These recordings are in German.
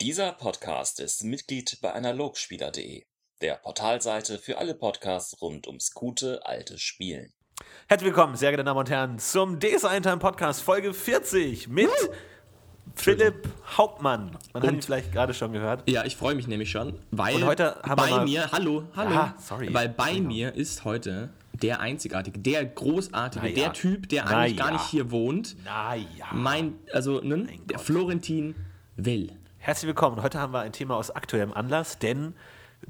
Dieser Podcast ist Mitglied bei Analogspieler.de, der Portalseite für alle Podcasts rund ums gute alte Spielen. Herzlich willkommen, sehr geehrte Damen und Herren, zum DS Time Podcast Folge 40 mit Philipp Hauptmann. Man hat ihn vielleicht gerade schon gehört. Ja, ich freue mich nämlich schon, weil Und heute bei mir, hallo, hallo, Ah, sorry. weil bei mir ist heute der einzigartige, der großartige, ja. der Typ, der Na eigentlich gar ja. nicht hier wohnt, Naja. mein, also, ne, der Gott. Florentin Will. Herzlich willkommen. Heute haben wir ein Thema aus aktuellem Anlass, denn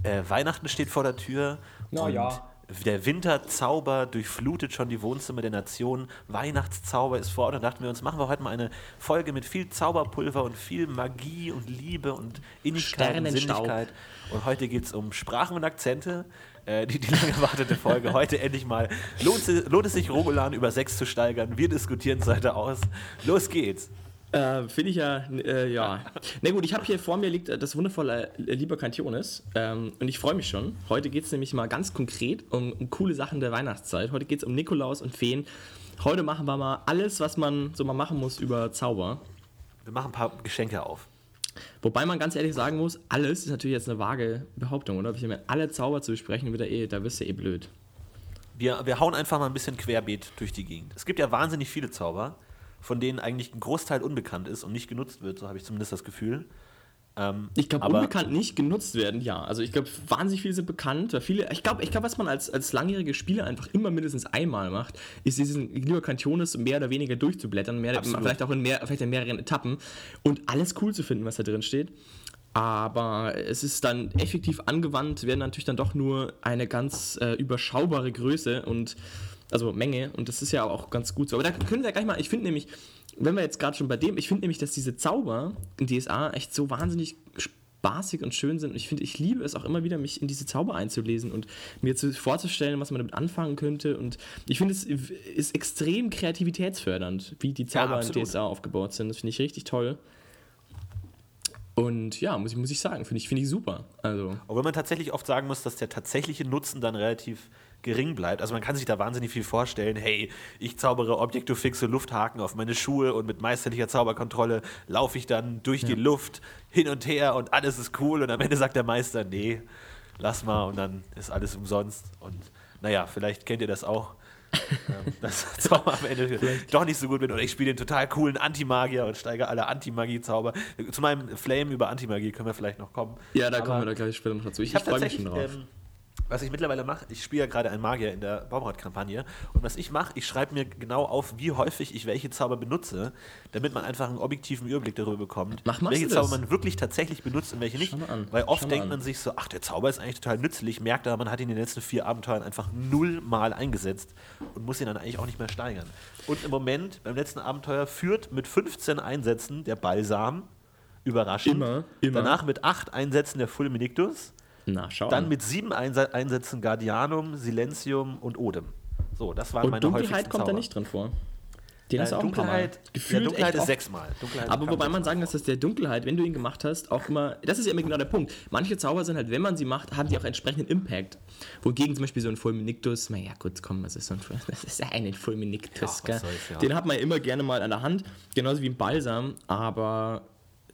äh, Weihnachten steht vor der Tür. Na und ja. Der Winterzauber durchflutet schon die Wohnzimmer der Nation. Weihnachtszauber ist vor Ort. Und dachten wir uns, machen wir heute mal eine Folge mit viel Zauberpulver und viel Magie und Liebe und Innigkeit und. Sinnlichkeit. Und heute geht es um Sprachen und Akzente. Äh, die, die lange erwartete Folge. Heute endlich mal. Lohnt, es- lohnt es sich, Romulan über sechs zu steigern? Wir diskutieren es heute aus. Los geht's. Äh, Finde ich ja, äh, ja. Na gut, ich habe hier vor mir liegt äh, das wundervolle äh, Lieber Cantiones ähm, und ich freue mich schon. Heute geht es nämlich mal ganz konkret um, um coole Sachen der Weihnachtszeit. Heute geht es um Nikolaus und Feen. Heute machen wir mal alles, was man so mal machen muss über Zauber. Wir machen ein paar Geschenke auf. Wobei man ganz ehrlich sagen muss, alles ist natürlich jetzt eine vage Behauptung, oder? Ich meine, alle Zauber zu besprechen, wieder eh, da wirst du eh blöd. Wir, wir hauen einfach mal ein bisschen querbeet durch die Gegend. Es gibt ja wahnsinnig viele Zauber, von denen eigentlich ein Großteil unbekannt ist und nicht genutzt wird, so habe ich zumindest das Gefühl. Ähm, Ich glaube, unbekannt nicht genutzt werden, ja. Also ich glaube, wahnsinnig viele sind bekannt. Viele, ich glaube, ich glaub, was man als, als langjähriger Spieler einfach immer mindestens einmal macht, ist diesen Lieber Cantiones mehr oder weniger durchzublättern, mehr, vielleicht auch in, mehr, vielleicht in mehreren Etappen und alles cool zu finden, was da drin steht. Aber es ist dann effektiv angewandt, werden natürlich dann doch nur eine ganz äh, überschaubare Größe und also Menge und das ist ja auch ganz gut so. Aber da können wir gleich mal, ich finde nämlich, wenn wir jetzt gerade schon bei dem, ich finde nämlich, dass diese Zauber in DSA echt so wahnsinnig spaßig und schön sind. Und ich finde, ich liebe es auch immer wieder, mich in diese Zauber einzulesen und mir zu, vorzustellen, was man damit anfangen könnte. Und ich finde, es ist extrem kreativitätsfördernd, wie die Zauber in absolut. DSA aufgebaut sind. Das finde ich richtig toll. Und ja, muss ich, muss ich sagen, finde ich, finde ich super. Also, Obwohl man tatsächlich oft sagen muss, dass der tatsächliche Nutzen dann relativ gering bleibt. Also man kann sich da wahnsinnig viel vorstellen. Hey, ich zaubere Objektofixe Lufthaken auf meine Schuhe und mit meisterlicher Zauberkontrolle laufe ich dann durch die Luft hin und her und alles ist cool. Und am Ende sagt der Meister, nee, lass mal und dann ist alles umsonst. Und naja, vielleicht kennt ihr das auch. ähm, dass Zauber am Ende doch nicht so gut wird. Oder ich spiele den total coolen Antimagier und steige alle Antimagie-Zauber. Zu meinem Flame über Antimagie können wir vielleicht noch kommen. ja, da Aber- kommen wir da gleich später noch dazu. Ich, ich freue mich schon drauf. ähm, was ich mittlerweile mache, ich spiele ja gerade einen Magier in der Baumrad-Kampagne und was ich mache, ich schreibe mir genau auf, wie häufig ich welche Zauber benutze, damit man einfach einen objektiven Überblick darüber bekommt, Mach- welche Zauber man wirklich tatsächlich benutzt und welche nicht. Weil oft denkt an. man sich so, ach, der Zauber ist eigentlich total nützlich, merkt aber, man hat ihn in den letzten vier Abenteuern einfach nullmal eingesetzt und muss ihn dann eigentlich auch nicht mehr steigern. Und im Moment, beim letzten Abenteuer, führt mit 15 Einsätzen der Balsam, überraschend. Immer, immer. Danach mit 8 Einsätzen der Fulminictus. Na, schau Dann an. mit sieben Einsa Einsätzen Guardianum, Silentium und Odem. So, das waren Und meine Dunkelheit kommt da Zauber. nicht drin vor. Den hast Äh, du auch ein paar Mal. Dunkelheit, Gefühlt ja, Dunkelheit ist sechsmal. Dunkelheit Aber wobei man sagen dass der Dunkelheit, wenn du ihn gemacht hast, auch immer, das ist ja immer genau der Punkt. Manche Zauber sind halt, wenn man sie macht, haben die auch entsprechenden Impact. Wogegen zum Beispiel so ein Fulminictus, naja gut, komm, das ist so ein, das ist ja ein Fulminictus, Ja, gell? ja. Den hat man ja immer gerne mal an der Hand, genauso wie ein Balsam, aber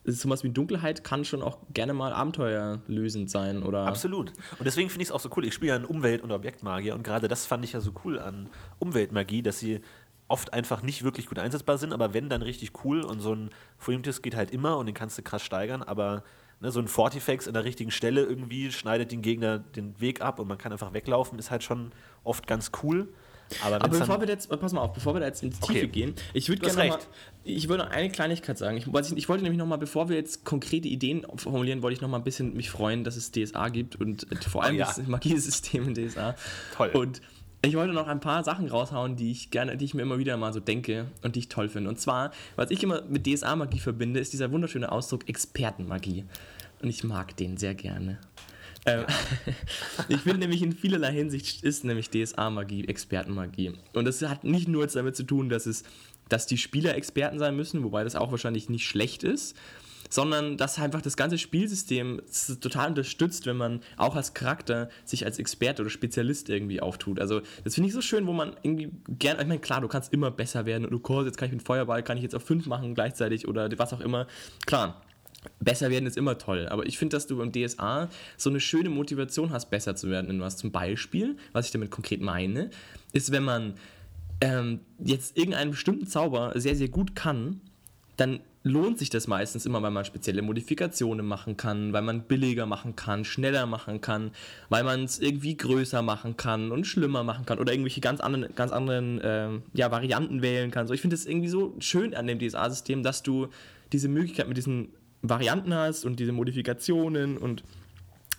sowas wie Dunkelheit kann schon auch gerne mal abenteuerlösend sein oder Absolut. Und deswegen finde ich es auch so cool. Ich spiele ja einen Umwelt- und Objektmagier und gerade das fand ich ja so cool an Umweltmagie, dass sie oft einfach nicht wirklich gut einsetzbar sind, aber wenn, dann richtig cool und so ein Fulminictus geht halt immer und den kannst du krass steigern, aber ne, so ein Fortifex an der richtigen Stelle irgendwie schneidet den Gegner den Weg ab und man kann einfach weglaufen, ist halt schon oft ganz cool. Aber, Aber bevor wir jetzt, pass mal auf, bevor wir da jetzt in die Okay. Tiefe gehen, ich würde gerne noch mal, ich würde eine Kleinigkeit sagen. Ich, nicht, ich wollte nämlich noch mal, bevor wir jetzt konkrete Ideen formulieren, wollte ich noch mal ein bisschen mich freuen, dass es DSA gibt und vor allem Oh ja. das Magiesystem in DSA. Toll. Und ich wollte noch ein paar Sachen raushauen, die ich gerne, die ich mir immer wieder mal so denke und die ich toll finde. Und zwar, was ich immer mit DSA-Magie verbinde, ist dieser wunderschöne Ausdruck Expertenmagie. Und ich mag den sehr gerne. Ähm, ich finde nämlich in vielerlei Hinsicht ist nämlich DSA-Magie Expertenmagie. Und das hat nicht nur jetzt damit zu tun, dass es, dass die Spieler Experten sein müssen, wobei das auch wahrscheinlich nicht schlecht ist, sondern dass einfach das ganze Spielsystem total unterstützt, wenn man auch als Charakter sich als Experte oder Spezialist irgendwie auftut. Also das finde ich so schön, wo man irgendwie gerne, ich meine, klar, du kannst immer besser werden und du kannst, jetzt kann ich mit Feuerball, kann ich jetzt auf fünf machen gleichzeitig oder was auch immer. Klar, besser werden ist immer toll. Aber ich finde, dass du beim DSA so eine schöne Motivation hast, besser zu werden in was. Zum Beispiel, was ich damit konkret meine, ist, wenn man ähm, jetzt irgendeinen bestimmten Zauber sehr, sehr gut kann, dann lohnt sich das meistens immer, weil man spezielle Modifikationen machen kann, weil man billiger machen kann, schneller machen kann, weil man es irgendwie größer machen kann und schlimmer machen kann oder irgendwelche ganz anderen, ganz anderen äh, ja, Varianten wählen kann. So, ich finde es irgendwie so schön an dem DSA-System, dass du diese Möglichkeit mit diesen Varianten hast und diese Modifikationen und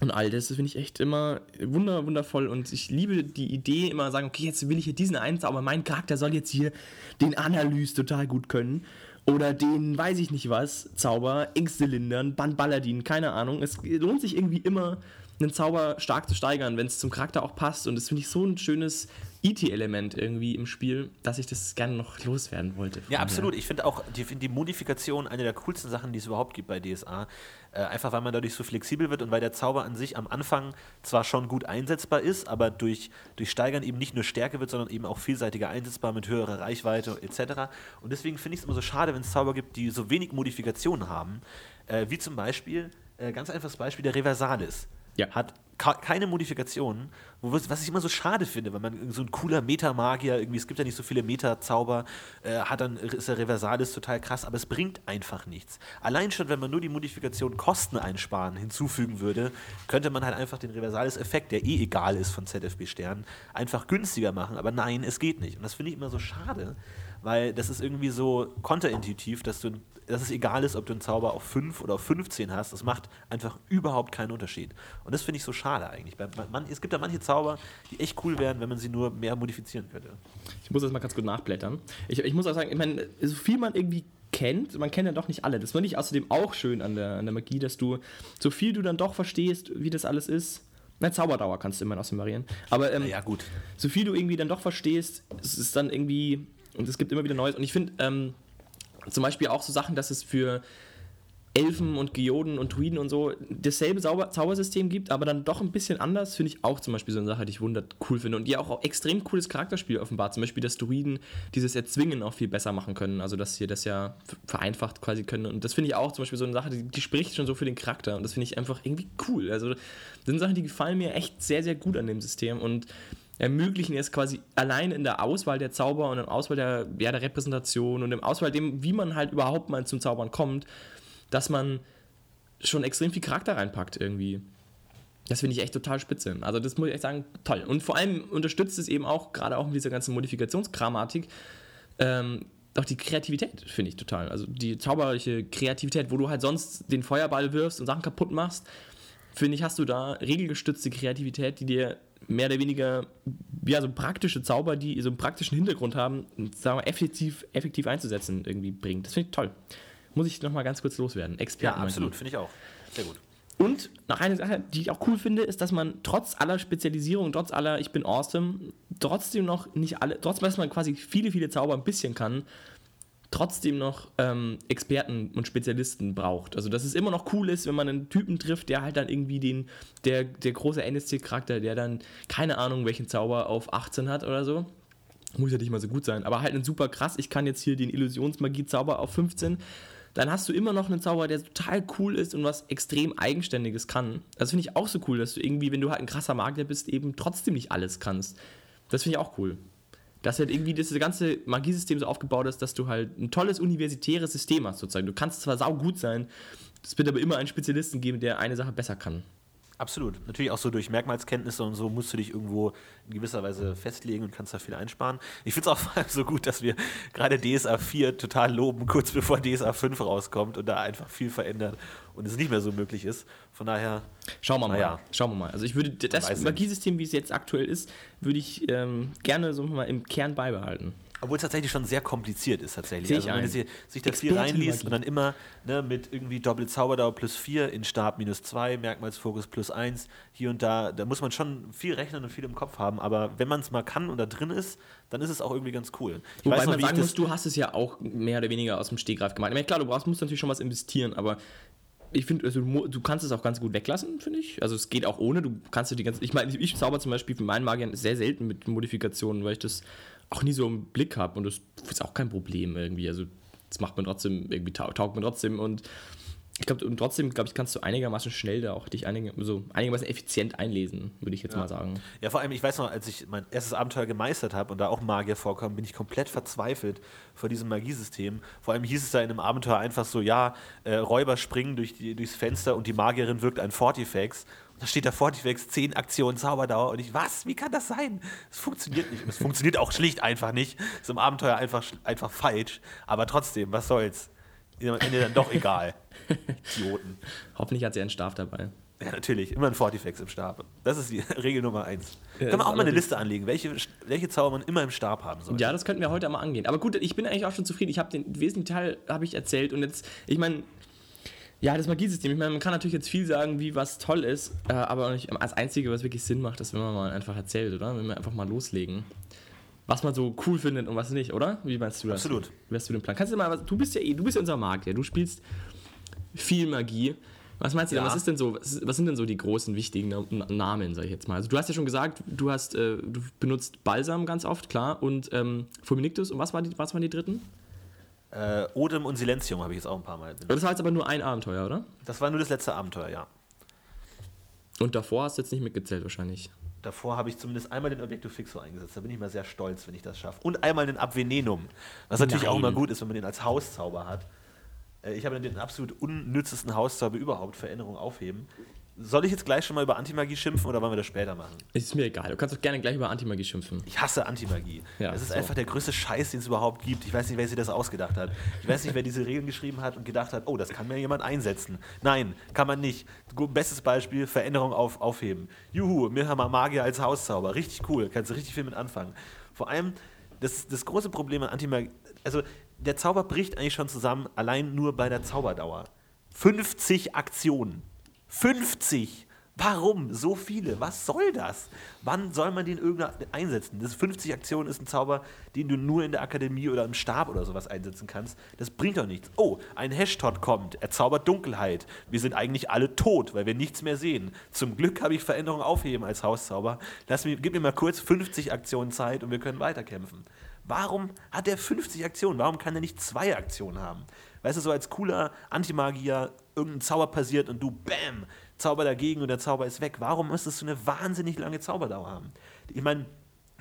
und all das, das finde ich echt immer wunder, wundervoll. Und ich liebe die Idee, immer sagen, okay, jetzt will ich hier diesen einen aber mein Charakter soll jetzt hier den Analyse total gut können. Oder den, weiß ich nicht was, Zauber, Ängste lindern, Band Balladin, keine Ahnung. Es lohnt sich irgendwie immer, einen Zauber stark zu steigern, wenn es zum Charakter auch passt. Und das finde ich so ein schönes IT-Element irgendwie im Spiel, dass ich das gerne noch loswerden wollte. Ja, absolut. Ich finde auch die, find die Modifikation eine der coolsten Sachen, die es überhaupt gibt bei DSA. Äh, einfach weil man dadurch so flexibel wird und weil der Zauber an sich am Anfang zwar schon gut einsetzbar ist, aber durch, durch Steigern eben nicht nur Stärke wird, sondern eben auch vielseitiger einsetzbar mit höherer Reichweite etc. Und deswegen finde ich es immer so schade, wenn es Zauber gibt, die so wenig Modifikationen haben, äh, wie zum Beispiel, äh, ganz einfaches Beispiel, der Reversalis. Ja. Hat keine Modifikationen, was ich immer so schade finde, weil man so ein cooler Meta-Magier, irgendwie, es gibt ja nicht so viele Meta-Zauber, äh, hat dann, ist der Reversalis total krass, aber es bringt einfach nichts. Allein schon, wenn man nur die Modifikation Kosten einsparen hinzufügen würde, könnte man halt einfach den Reversalis-Effekt, der eh egal ist von ZFB Stern, einfach günstiger machen, aber nein, es geht nicht. Und das finde ich immer so schade, weil das ist irgendwie so konterintuitiv, dass du dass es egal ist, ob du einen Zauber auf 5 oder auf 15 hast. Das macht einfach überhaupt keinen Unterschied. Und das finde ich so schade eigentlich. Man, es gibt ja manche Zauber, die echt cool wären, wenn man sie nur mehr modifizieren könnte. Ich muss das mal ganz gut nachblättern. Ich, ich muss auch sagen, ich meine, so viel man irgendwie kennt, man kennt ja doch nicht alle. Das finde ich außerdem auch schön an der, an der Magie, dass du, so viel du dann doch verstehst, wie das alles ist, na, Zauberdauer kannst du immer noch simulieren. Aber ähm, ja, gut. so viel du irgendwie dann doch verstehst, es ist dann irgendwie, und es gibt immer wieder Neues. Und ich finde, ähm, zum Beispiel auch so Sachen, dass es für Elfen und Geoden und Druiden und so dasselbe Zauber Zaubersystem gibt, aber dann doch ein bisschen anders, finde ich auch zum Beispiel so eine Sache, die ich wundert cool finde und die auch, auch extrem cooles Charakterspiel offenbart. Zum Beispiel, dass Druiden dieses Erzwingen auch viel besser machen können, also dass sie das ja vereinfacht quasi können. Und das finde ich auch zum Beispiel so eine Sache, die, die, spricht schon so für den Charakter und das finde ich einfach irgendwie cool. Also das sind Sachen, die gefallen mir echt sehr, sehr gut an dem System und ermöglichen es quasi allein in der Auswahl der Zauber und im Auswahl der, ja, der Repräsentation und im Auswahl dem, wie man halt überhaupt mal zum Zaubern kommt, dass man schon extrem viel Charakter reinpackt irgendwie. Das finde ich echt total spitze. Also das muss ich echt sagen, toll. Und vor allem unterstützt es eben auch, gerade auch mit dieser ganzen Modifikationsgrammatik, ähm, auch die Kreativität, finde ich total. Also die zauberliche Kreativität, wo du halt sonst den Feuerball wirfst und Sachen kaputt machst, finde ich, hast du da regelgestützte Kreativität, die dir mehr oder weniger ja, so praktische Zauber, die so einen praktischen Hintergrund haben, sagen wir, effektiv, effektiv einzusetzen, irgendwie bringt. Das finde ich toll. Muss ich nochmal ganz kurz loswerden. Experten. Ja, absolut, finde ich auch. Sehr gut. Und noch eine Sache, die ich auch cool finde, ist, dass man trotz aller Spezialisierung, trotz aller Ich bin awesome, trotzdem noch nicht alle, trotzdem, dass man quasi viele, viele Zauber ein bisschen kann, trotzdem noch ähm, Experten und Spezialisten braucht. Also dass es immer noch cool ist, wenn man einen Typen trifft, der halt dann irgendwie den, der, der große NSC-Charakter, der dann keine Ahnung, welchen Zauber auf 18 hat oder so. Muss ja nicht mal so gut sein, aber halt ein super krass, ich kann jetzt hier den Illusionsmagie-Zauber auf 15 dann hast du immer noch einen Zauber, der total cool ist und was extrem Eigenständiges kann. Das finde ich auch so cool, dass du irgendwie, wenn du halt ein krasser Magier bist, eben trotzdem nicht alles kannst. Das finde ich auch cool dass halt irgendwie das ganze Magiesystem so aufgebaut ist, dass du halt ein tolles universitäres System hast, sozusagen. Du kannst zwar sau gut sein, es wird aber immer einen Spezialisten geben, der eine Sache besser kann. Absolut. Natürlich auch so durch Merkmalskenntnisse und so musst du dich irgendwo in gewisser Weise festlegen und kannst da viel einsparen. Ich finde es auch vor allem so gut, dass wir gerade DSA 4 total loben, kurz bevor DSA 5 rauskommt und da einfach viel verändert und es nicht mehr so möglich ist. Von daher. Schauen wir mal. Ja. Schauen wir mal. Also ich würde das Magiesystem, wie es jetzt aktuell ist, würde ich ähm, gerne so mal im Kern beibehalten. Obwohl es tatsächlich schon sehr kompliziert ist, tatsächlich. Sehe also, wenn man sich das hier reinliest und dann immer ne, mit irgendwie Doppel Zauberdauer plus 4, in Stab minus 2, Merkmalsfokus plus 1, hier und da, da muss man schon viel rechnen und viel im Kopf haben. Aber wenn man es mal kann und da drin ist, dann ist es auch irgendwie ganz cool. Ich Wobei weiß noch, man sagen muss, du hast es ja auch mehr oder weniger aus dem Stegreif gemacht. Ich meine, klar, du brauchst, musst natürlich schon was investieren, aber ich finde, also du, kannst es auch ganz gut weglassen, finde ich. Also es geht auch ohne. Du kannst du die ganze. Ich meine, ich zauber zum Beispiel für meinen Magiern sehr selten mit Modifikationen, weil ich das auch nie so im Blick habe und das ist auch kein Problem irgendwie. Also das macht man trotzdem, irgendwie taugt man trotzdem und Ich glaube, und trotzdem, glaube ich, kannst du einigermaßen schnell da auch dich einig, so einigermaßen effizient einlesen, würde ich jetzt mal sagen. Ja, vor allem, ich weiß noch, als ich mein erstes Abenteuer gemeistert habe und da auch Magier vorkommen, bin ich komplett verzweifelt vor diesem Magiesystem. Vor allem hieß es da in einem Abenteuer einfach so, ja, äh, Räuber springen durch die, durchs Fenster und die Magierin wirkt ein Fortifex. Da steht da Fortifex, 10 Aktionen Zauberdauer und ich, was, wie kann das sein? Das funktioniert nicht. Und es funktioniert auch schlicht einfach nicht. Ist im Abenteuer einfach, einfach falsch. Aber trotzdem, was soll's? Ist am Ende dann doch egal. Idioten. Hoffentlich hat sie einen Stab dabei. Ja, natürlich. Immer ein Fortifex im Stab. Das ist die Regel Nummer eins. Ja, Können wir auch mal eine Liste anlegen, welche, welche Zauber man immer im Stab haben soll. Ja, das könnten wir heute mal angehen. Aber gut, ich bin eigentlich auch schon zufrieden. Ich habe den wesentlichen Teil habe ich erzählt und jetzt, ich meine, ja, das Magiesystem. Ich meine, man kann natürlich jetzt viel sagen, wie was toll ist, äh, aber nicht, das Einzige, was wirklich Sinn macht, ist, wenn man mal einfach erzählt, oder? Wenn wir einfach mal loslegen. Was man so cool findet und was nicht, oder? Wie meinst du das? Absolut. Wie hast du den Plan? Kannst du mal, was- du bist ja eh, du bist ja unser Magier. Du spielst viel Magie. Was meinst du denn? Ja. Was ist denn so? Was, sind denn so die großen wichtigen Na- Namen, sag ich jetzt mal? Also du hast ja schon gesagt, du hast, äh, du benutzt Balsam ganz oft, klar, und ähm, Fulminictus. Und was, war die, was waren die dritten? Äh, Odem und Silenzium habe ich jetzt auch ein paar Mal. Das war jetzt aber nur ein Abenteuer, oder? Das war nur das letzte Abenteuer, ja. Und davor hast du jetzt nicht mitgezählt wahrscheinlich. Davor habe ich zumindest einmal den Objektiv Fixo eingesetzt. Da bin ich mal sehr stolz, wenn ich das schaffe. Und einmal den Abvenenum. Was natürlich auch Nein. immer gut ist, wenn man den als Hauszauber hat. Äh, Ich habe den absolut unnützesten Hauszauber überhaupt, Veränderung aufheben. Soll ich jetzt gleich schon mal über Antimagie schimpfen oder wollen wir das später machen? Ist mir egal. Du kannst doch gerne gleich über Antimagie schimpfen. Ich hasse Antimagie. Ja, das ist so. einfach der größte Scheiß, den es überhaupt gibt. Ich weiß nicht, wer sich das ausgedacht hat. Ich weiß nicht, wer diese Regeln geschrieben hat und gedacht hat, oh, das kann mir jemand einsetzen. Nein, kann man nicht. Bestes Beispiel, Veränderung auf, aufheben. Juhu, mir haben wir Magier als Hauszauber. Richtig cool, kannst du richtig viel mit anfangen. Vor allem, das, das große Problem an Antimagie, also der Zauber bricht eigentlich schon zusammen, allein nur bei der Zauberdauer. 50 Aktionen. 50! Warum so viele? Was soll das? Wann soll man den irgendwann einsetzen? Das 50 Aktionen ist ein Zauber, den du nur in der Akademie oder im Stab oder sowas einsetzen kannst. Das bringt doch nichts. Oh, ein Hashtod kommt. Er zaubert Dunkelheit. Wir sind eigentlich alle tot, weil wir nichts mehr sehen. Zum Glück habe ich Veränderung aufheben als Hauszauber. Lass mir, gib mir mal kurz 50 Aktionen Zeit und wir können weiterkämpfen. Warum hat er 50 Aktionen? Warum kann er nicht zwei Aktionen haben? Weißt du, so als cooler Antimagier, irgendein Zauber passiert und du, bam, Zauber dagegen und der Zauber ist weg. Warum müsstest du eine wahnsinnig lange Zauberdauer haben? Ich meine,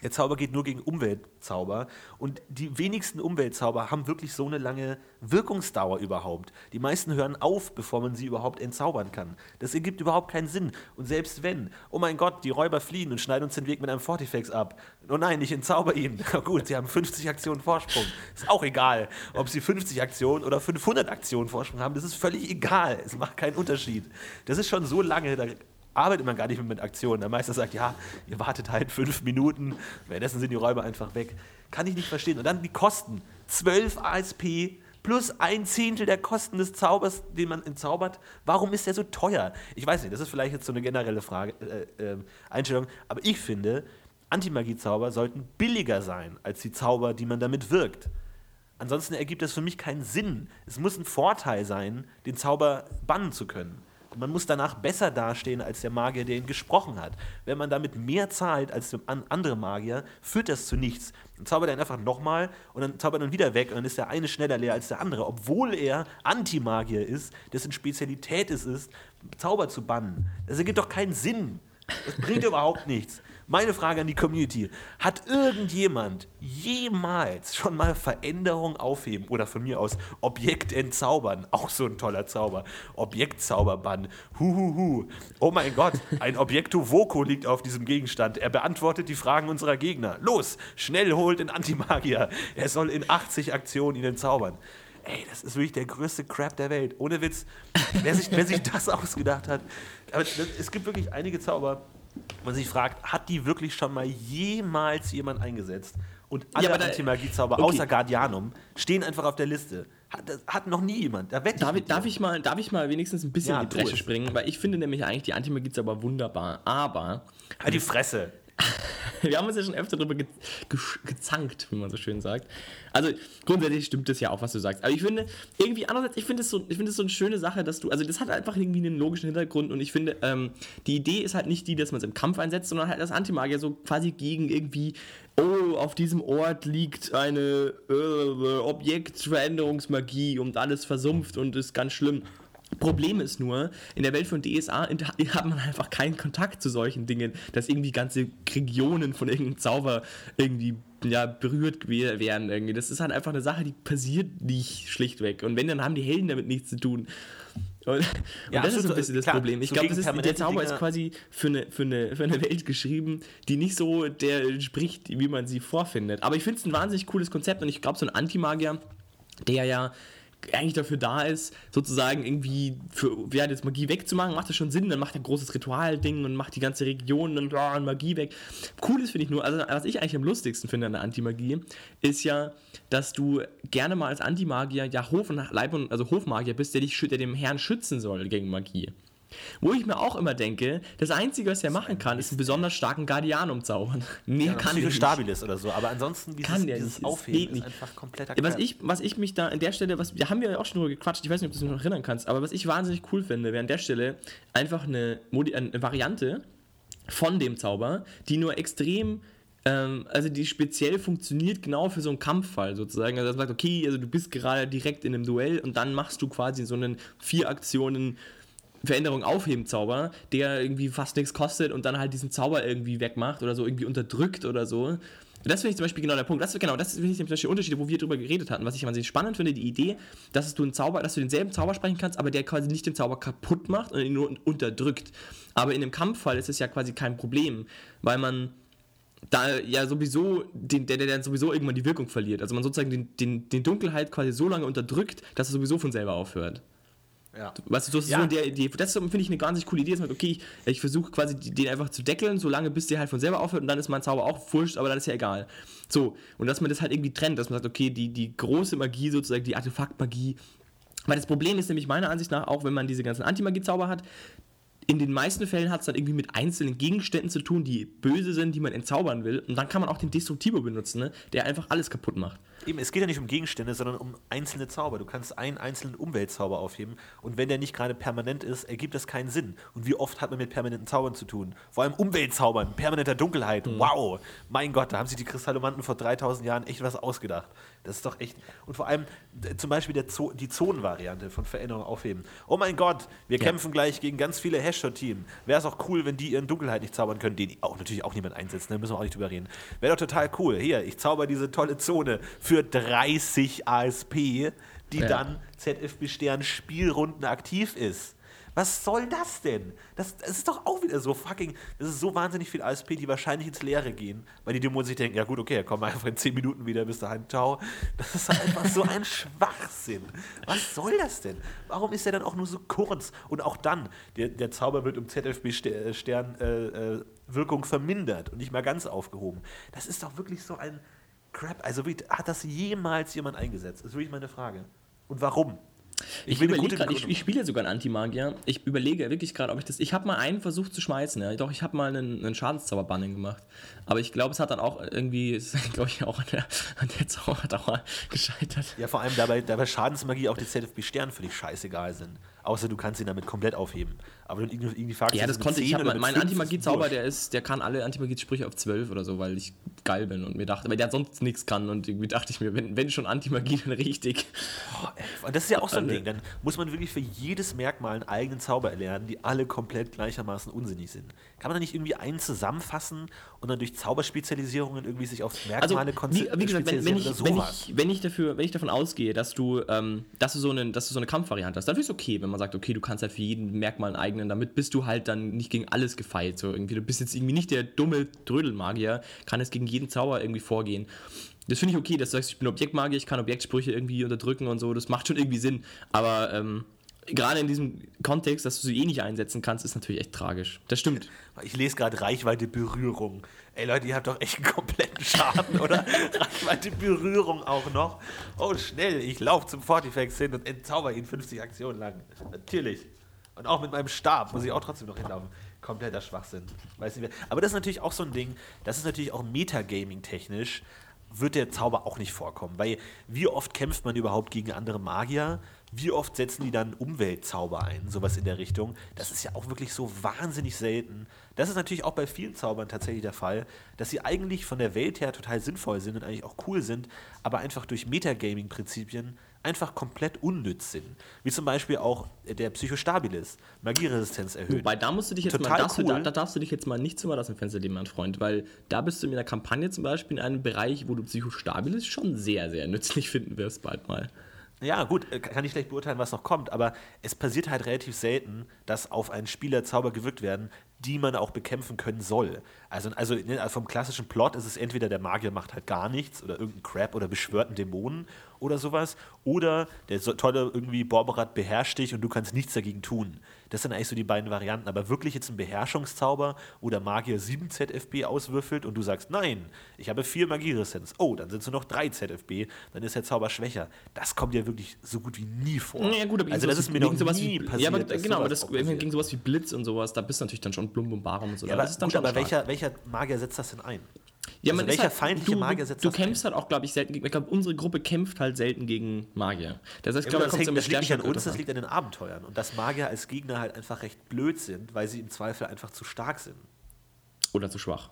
der Zauber geht nur gegen Umweltzauber und die wenigsten Umweltzauber haben wirklich so eine lange Wirkungsdauer überhaupt. Die meisten hören auf, bevor man sie überhaupt entzaubern kann. Das ergibt überhaupt keinen Sinn. Und selbst wenn, oh mein Gott, die Räuber fliehen und schneiden uns den Weg mit einem Fortifex ab. Oh nein, ich entzauber ihn. Na gut, sie haben 50 Aktionen Vorsprung. Ist auch egal, ob sie 50 Aktionen oder 500 Aktionen Vorsprung haben. Das ist völlig egal. Es macht keinen Unterschied. Das ist schon so lange, da arbeitet man gar nicht mehr mit Aktionen. Der Meister sagt, ja, ihr wartet halt fünf Minuten, währenddessen sind die Räuber einfach weg. Kann ich nicht verstehen. Und dann die Kosten. 12 ASP plus ein Zehntel der Kosten des Zaubers, den man entzaubert. Warum ist der so teuer? Ich weiß nicht, das ist vielleicht jetzt so eine generelle Frage, äh, äh, Einstellung, aber ich finde, Antimagie-Zauber sollten billiger sein als die Zauber, die man damit wirkt. Ansonsten ergibt das für mich keinen Sinn. Es muss ein Vorteil sein, den Zauber bannen zu können. Und man muss danach besser dastehen als der Magier, der ihn gesprochen hat. Wenn man damit mehr zahlt als der an- andere Magier, führt das zu nichts. Dann zaubert er ihn einfach nochmal und dann zaubert er ihn wieder weg und dann ist der eine schneller leer als der andere, obwohl er Antimagier ist, dessen Spezialität es ist, Zauber zu bannen. Das ergibt doch keinen Sinn. Das bringt überhaupt nichts. Meine Frage an die Community: Hat irgendjemand jemals schon mal Veränderung aufheben oder von mir aus Objekt entzaubern? Auch so ein toller Zauber. Objektzauberbann. Huhuhu. Oh mein Gott, ein Objekto Voco liegt auf diesem Gegenstand. Er beantwortet die Fragen unserer Gegner. Los, schnell holt den Antimagier. Er soll in 80 Aktionen ihn entzaubern. Ey, das ist wirklich der größte Crap der Welt. Ohne Witz. Wer sich, wer sich das ausgedacht hat. Aber es gibt wirklich einige Zauber, man sich fragt, hat die wirklich schon mal jemals jemand eingesetzt? Und alle da- Antimagie-Zauber, okay. außer Guardianum, stehen einfach auf der Liste. Hat, hat noch nie jemand. Da wette Darf ich, darf, ich mal, darf ich mal wenigstens ein bisschen Ja, in die Bresche es. springen? Weil ich finde nämlich eigentlich die Antimagie-Zauber wunderbar. Aber Halt die Fresse. wir haben uns ja schon öfter darüber ge ge gezankt, wie man so schön sagt. Also grundsätzlich stimmt das ja auch, was du sagst. Aber ich finde, irgendwie andererseits, ich finde es so, es so eine schöne Sache, dass du, also das hat einfach irgendwie einen logischen Hintergrund und ich finde, ähm, die Idee ist halt nicht die, dass man es im Kampf einsetzt, sondern halt das Antimagier so quasi gegen irgendwie, oh, auf diesem Ort liegt eine äh, Objektveränderungsmagie und alles versumpft und ist ganz schlimm. Problem ist nur, in der Welt von DSA hat man einfach keinen Kontakt zu solchen Dingen, dass irgendwie ganze Regionen von irgendeinem Zauber irgendwie ja, berührt werden. Irgendwie. Das ist halt einfach eine Sache, die passiert nicht schlichtweg. Und wenn, dann haben die Helden damit nichts zu tun. Und, ja, und das ist ein bisschen das klar, Problem. Ich so glaube, der Zauber Dinge ist quasi für eine, für, eine, für eine Welt geschrieben, die nicht so der entspricht, wie man sie vorfindet. Aber ich finde es ein wahnsinnig cooles Konzept und ich glaube, so ein Antimagier, der ja eigentlich dafür da ist, sozusagen irgendwie für ja, jetzt Magie wegzumachen, macht das schon Sinn. Dann macht er ein großes Ritualding und macht die ganze Region und oh, Magie weg. Cool ist, finde ich nur, also was ich eigentlich am lustigsten finde an der Antimagie, ist ja, dass du gerne mal als Antimagier ja Hof und Leib und also Hofmagier bist, der dich der dem Herrn schützen soll gegen Magie. Wo ich mir auch immer denke, das Einzige, was er machen kann, ist einen besonders starken Guardian umzaubern. Mehr ja, kann er nicht. Stabilis oder so, aber ansonsten dieses, kann der dieses nicht. Aufheben ist einfach kompletter was ich, was ich mich da an der Stelle, was, da haben wir ja auch schon drüber gequatscht, ich weiß nicht, ob du dich noch erinnern kannst, aber was ich wahnsinnig cool finde, wäre an der Stelle einfach eine, eine Variante von dem Zauber, die nur extrem ähm, also die speziell funktioniert genau für so einen Kampffall sozusagen. Also man sagt, okay, also du bist gerade direkt in einem Duell und dann machst du quasi so einen vier Aktionen Veränderung aufheben Zauber, der irgendwie fast nichts kostet und dann halt diesen Zauber irgendwie wegmacht oder so irgendwie unterdrückt oder so. Das finde ich zum Beispiel genau der Punkt. Das, genau, das finde ich zum Beispiel Unterschiede, wo wir drüber geredet hatten. Was ich wahnsinnig spannend finde, die Idee, dass du einen Zauber, dass du denselben Zauber sprechen kannst, aber der quasi nicht den Zauber kaputt macht und ihn nur unterdrückt. Aber in einem Kampffall ist es ja quasi kein Problem, weil man da ja sowieso, den, der, der dann sowieso irgendwann die Wirkung verliert. Also man sozusagen den, den, den Dunkelheit quasi so lange unterdrückt, dass er sowieso von selber aufhört. Ja. Weißt du, das ist ja. so der Idee. Das finde ich eine ganz coole Idee. Dass man, okay, ich, ich versuche quasi den einfach zu deckeln, solange bis der halt von selber aufhört und dann ist mein Zauber auch wurscht, aber dann ist ja egal. So, und dass man das halt irgendwie trennt, dass man sagt, okay, die, die große Magie sozusagen, die Artefaktmagie. Weil das Problem ist nämlich meiner Ansicht nach, auch wenn man diese ganzen Antimagie-Zauber hat, in den meisten Fällen hat es dann irgendwie mit einzelnen Gegenständen zu tun, die böse sind, die man entzaubern will. Und dann kann man auch den Destruktivo benutzen, ne? der einfach alles kaputt macht. Eben, es geht ja nicht um Gegenstände, sondern um einzelne Zauber. Du kannst einen einzelnen Umweltzauber aufheben und wenn der nicht gerade permanent ist, ergibt das keinen Sinn. Und wie oft hat man mit permanenten Zaubern zu tun? Vor allem Umweltzaubern, permanenter Dunkelheit. Mhm. Wow! Mein Gott, da haben sich die Kristallomanten vor 3000 Jahren echt was ausgedacht. Das ist doch echt. Und vor allem zum Beispiel Zo die Zonenvariante von Veränderung aufheben. Oh mein Gott, wir ja. kämpfen gleich gegen ganz viele Hashshot-Team. Wäre es auch cool, wenn die ihren Dunkelheit nicht zaubern können, den auch natürlich auch niemand einsetzt, da ne? müssen wir auch nicht drüber reden. Wäre doch total cool. Hier, ich zauber diese tolle Zone für 30 ASP, die ja. dann ZFB Stern Spielrunden aktiv ist. Was soll das denn? Das, das, ist doch auch wieder so fucking. Das ist so wahnsinnig viel ASP, die wahrscheinlich ins Leere gehen, weil die Dämonen sich denken: Ja, gut, okay, wir einfach in 10 Minuten wieder, bis dahin, ciao. Das ist einfach so ein Schwachsinn. Was soll das denn? Warum ist der dann auch nur so kurz? Und auch dann, der, der Zauber wird um ZFB-Stern äh, äh, Wirkung vermindert und nicht mal ganz aufgehoben. Das ist doch wirklich so ein Crap. Also, wie, hat das jemals jemand eingesetzt? Das ist wirklich meine Frage. Und warum? Ich, ich, ich, ich spiele sogar einen Anti-Magier. Ich überlege wirklich gerade, ob ich das. Ich habe mal einen versucht zu schmeißen, ja. Doch, ich habe mal einen, einen Schadenszauberbanning gemacht. Aber ich glaube, es hat dann auch irgendwie, glaube ich, auch an der, an der Zauberdauer gescheitert. Ja, vor allem dabei, dabei Schadensmagie auch die ZFB-Sterne für dich scheißegal sind. Außer du kannst ihn damit komplett aufheben. Aber du irgendwie fragst, Ja, das konnte ich. Hab, mein Antimagie-Zauber, der ist, der kann alle Antimagie-Sprüche auf 12 oder so, weil ich geil bin und mir dachte, weil der sonst nichts kann und irgendwie dachte ich mir, wenn, wenn schon Antimagie, dann richtig. Boah, ey, das ist ja auch so ein Ding. Dann muss man wirklich für jedes Merkmal einen eigenen Zauber erlernen, die alle komplett gleichermaßen unsinnig sind. Kann man da nicht irgendwie einen zusammenfassen und dann durch Zauberspezialisierungen irgendwie sich auf Merkmale also, konzentrieren? Wie, wie gesagt, wenn, wenn, ich, wenn, ich, wenn, ich dafür, wenn ich davon ausgehe, dass du, ähm, dass du so eine, dass du so eine Kampfvariante hast, dann ist es okay, wenn man sagt, okay, du kannst halt für jeden Merkmal einen eigenen, damit bist du halt dann nicht gegen alles gefeilt. So irgendwie. Du bist jetzt irgendwie nicht der dumme Trödelmagier, kann es gegen jeden Zauber irgendwie vorgehen. Das finde ich okay, dass du sagst, ich bin Objektmagier, ich kann Objektsprüche irgendwie unterdrücken und so, das macht schon irgendwie Sinn. Aber ähm, gerade in diesem Kontext, dass du sie eh nicht einsetzen kannst, ist natürlich echt tragisch. Das stimmt. Ich lese gerade Reichweite Berührung. Ey Leute, ihr habt doch echt einen kompletten Schaden, oder? Reichweite Berührung auch noch. Oh, schnell, ich laufe zum Fortifex hin und entzauber ihn 50 Aktionen lang. Natürlich. Und auch mit meinem Stab muss ich auch trotzdem noch hinlaufen. Kompletter Schwachsinn. Weiß nicht mehr. Aber das ist natürlich auch so ein Ding, das ist natürlich auch Metagaming-technisch wird der Zauber auch nicht vorkommen. Weil wie oft kämpft man überhaupt gegen andere Magier? Wie oft setzen die dann Umweltzauber ein? Sowas in der Richtung. Das ist ja auch wirklich so wahnsinnig selten. Das ist natürlich auch bei vielen Zaubern tatsächlich der Fall, dass sie eigentlich von der Welt her total sinnvoll sind und eigentlich auch cool sind, aber einfach durch Metagaming-Prinzipien einfach komplett unnütz sind. Wie zum Beispiel auch der Psychostabilis, Magieresistenz erhöht. Wobei, da musst du dich jetzt Total mal, darfst cool. du, da, da darfst du dich jetzt mal nicht zu weit aus dem Fenster lehnen, mein Freund, weil da bist du in der Kampagne zum Beispiel in einem Bereich, wo du Psychostabilis schon sehr, sehr nützlich finden wirst bald mal. Ja, gut, äh, kann ich schlecht beurteilen, was noch kommt, aber es passiert halt relativ selten, dass auf einen Spieler Zauber gewirkt werden, die man auch bekämpfen können soll. Also, also ne, also vom klassischen Plot ist es entweder der Magier macht halt gar nichts oder irgendein Crap oder beschwört einen Dämonen oder sowas, oder der tolle irgendwie Borberat beherrscht dich und du kannst nichts dagegen tun. Das sind eigentlich so die beiden Varianten, aber wirklich jetzt ein Beherrschungszauber, wo der Magier 7 ZFB auswürfelt und du sagst, nein, ich habe 4 Magieresistenz. Oh, dann sind es nur noch 3 ZFB, dann ist der Zauber schwächer. Das kommt ja wirklich so gut wie nie vor. Ja, gut, aber also das ist mir noch sowas nie wie, passiert. Ja, aber genau, aber das, gegen sowas wie Blitz und sowas, da bist du natürlich dann schon Blum und Barum und so. Ja, aber, ist es dann gut, schon aber stark. welcher, welcher Magier setzt das denn ein? Ja, Also man welcher halt, feindliche du, Magier setzt du das kämpfst halt auch, glaube ich, selten gegen. Ich glaube, unsere Gruppe kämpft halt selten gegen Magier. Das heißt, ich Ja, glaube, das, hängt, das liegt nicht an uns, das liegt an den Abenteuern. Und dass Magier als Gegner halt einfach recht blöd sind, weil sie im Zweifel einfach zu stark sind. Oder zu schwach.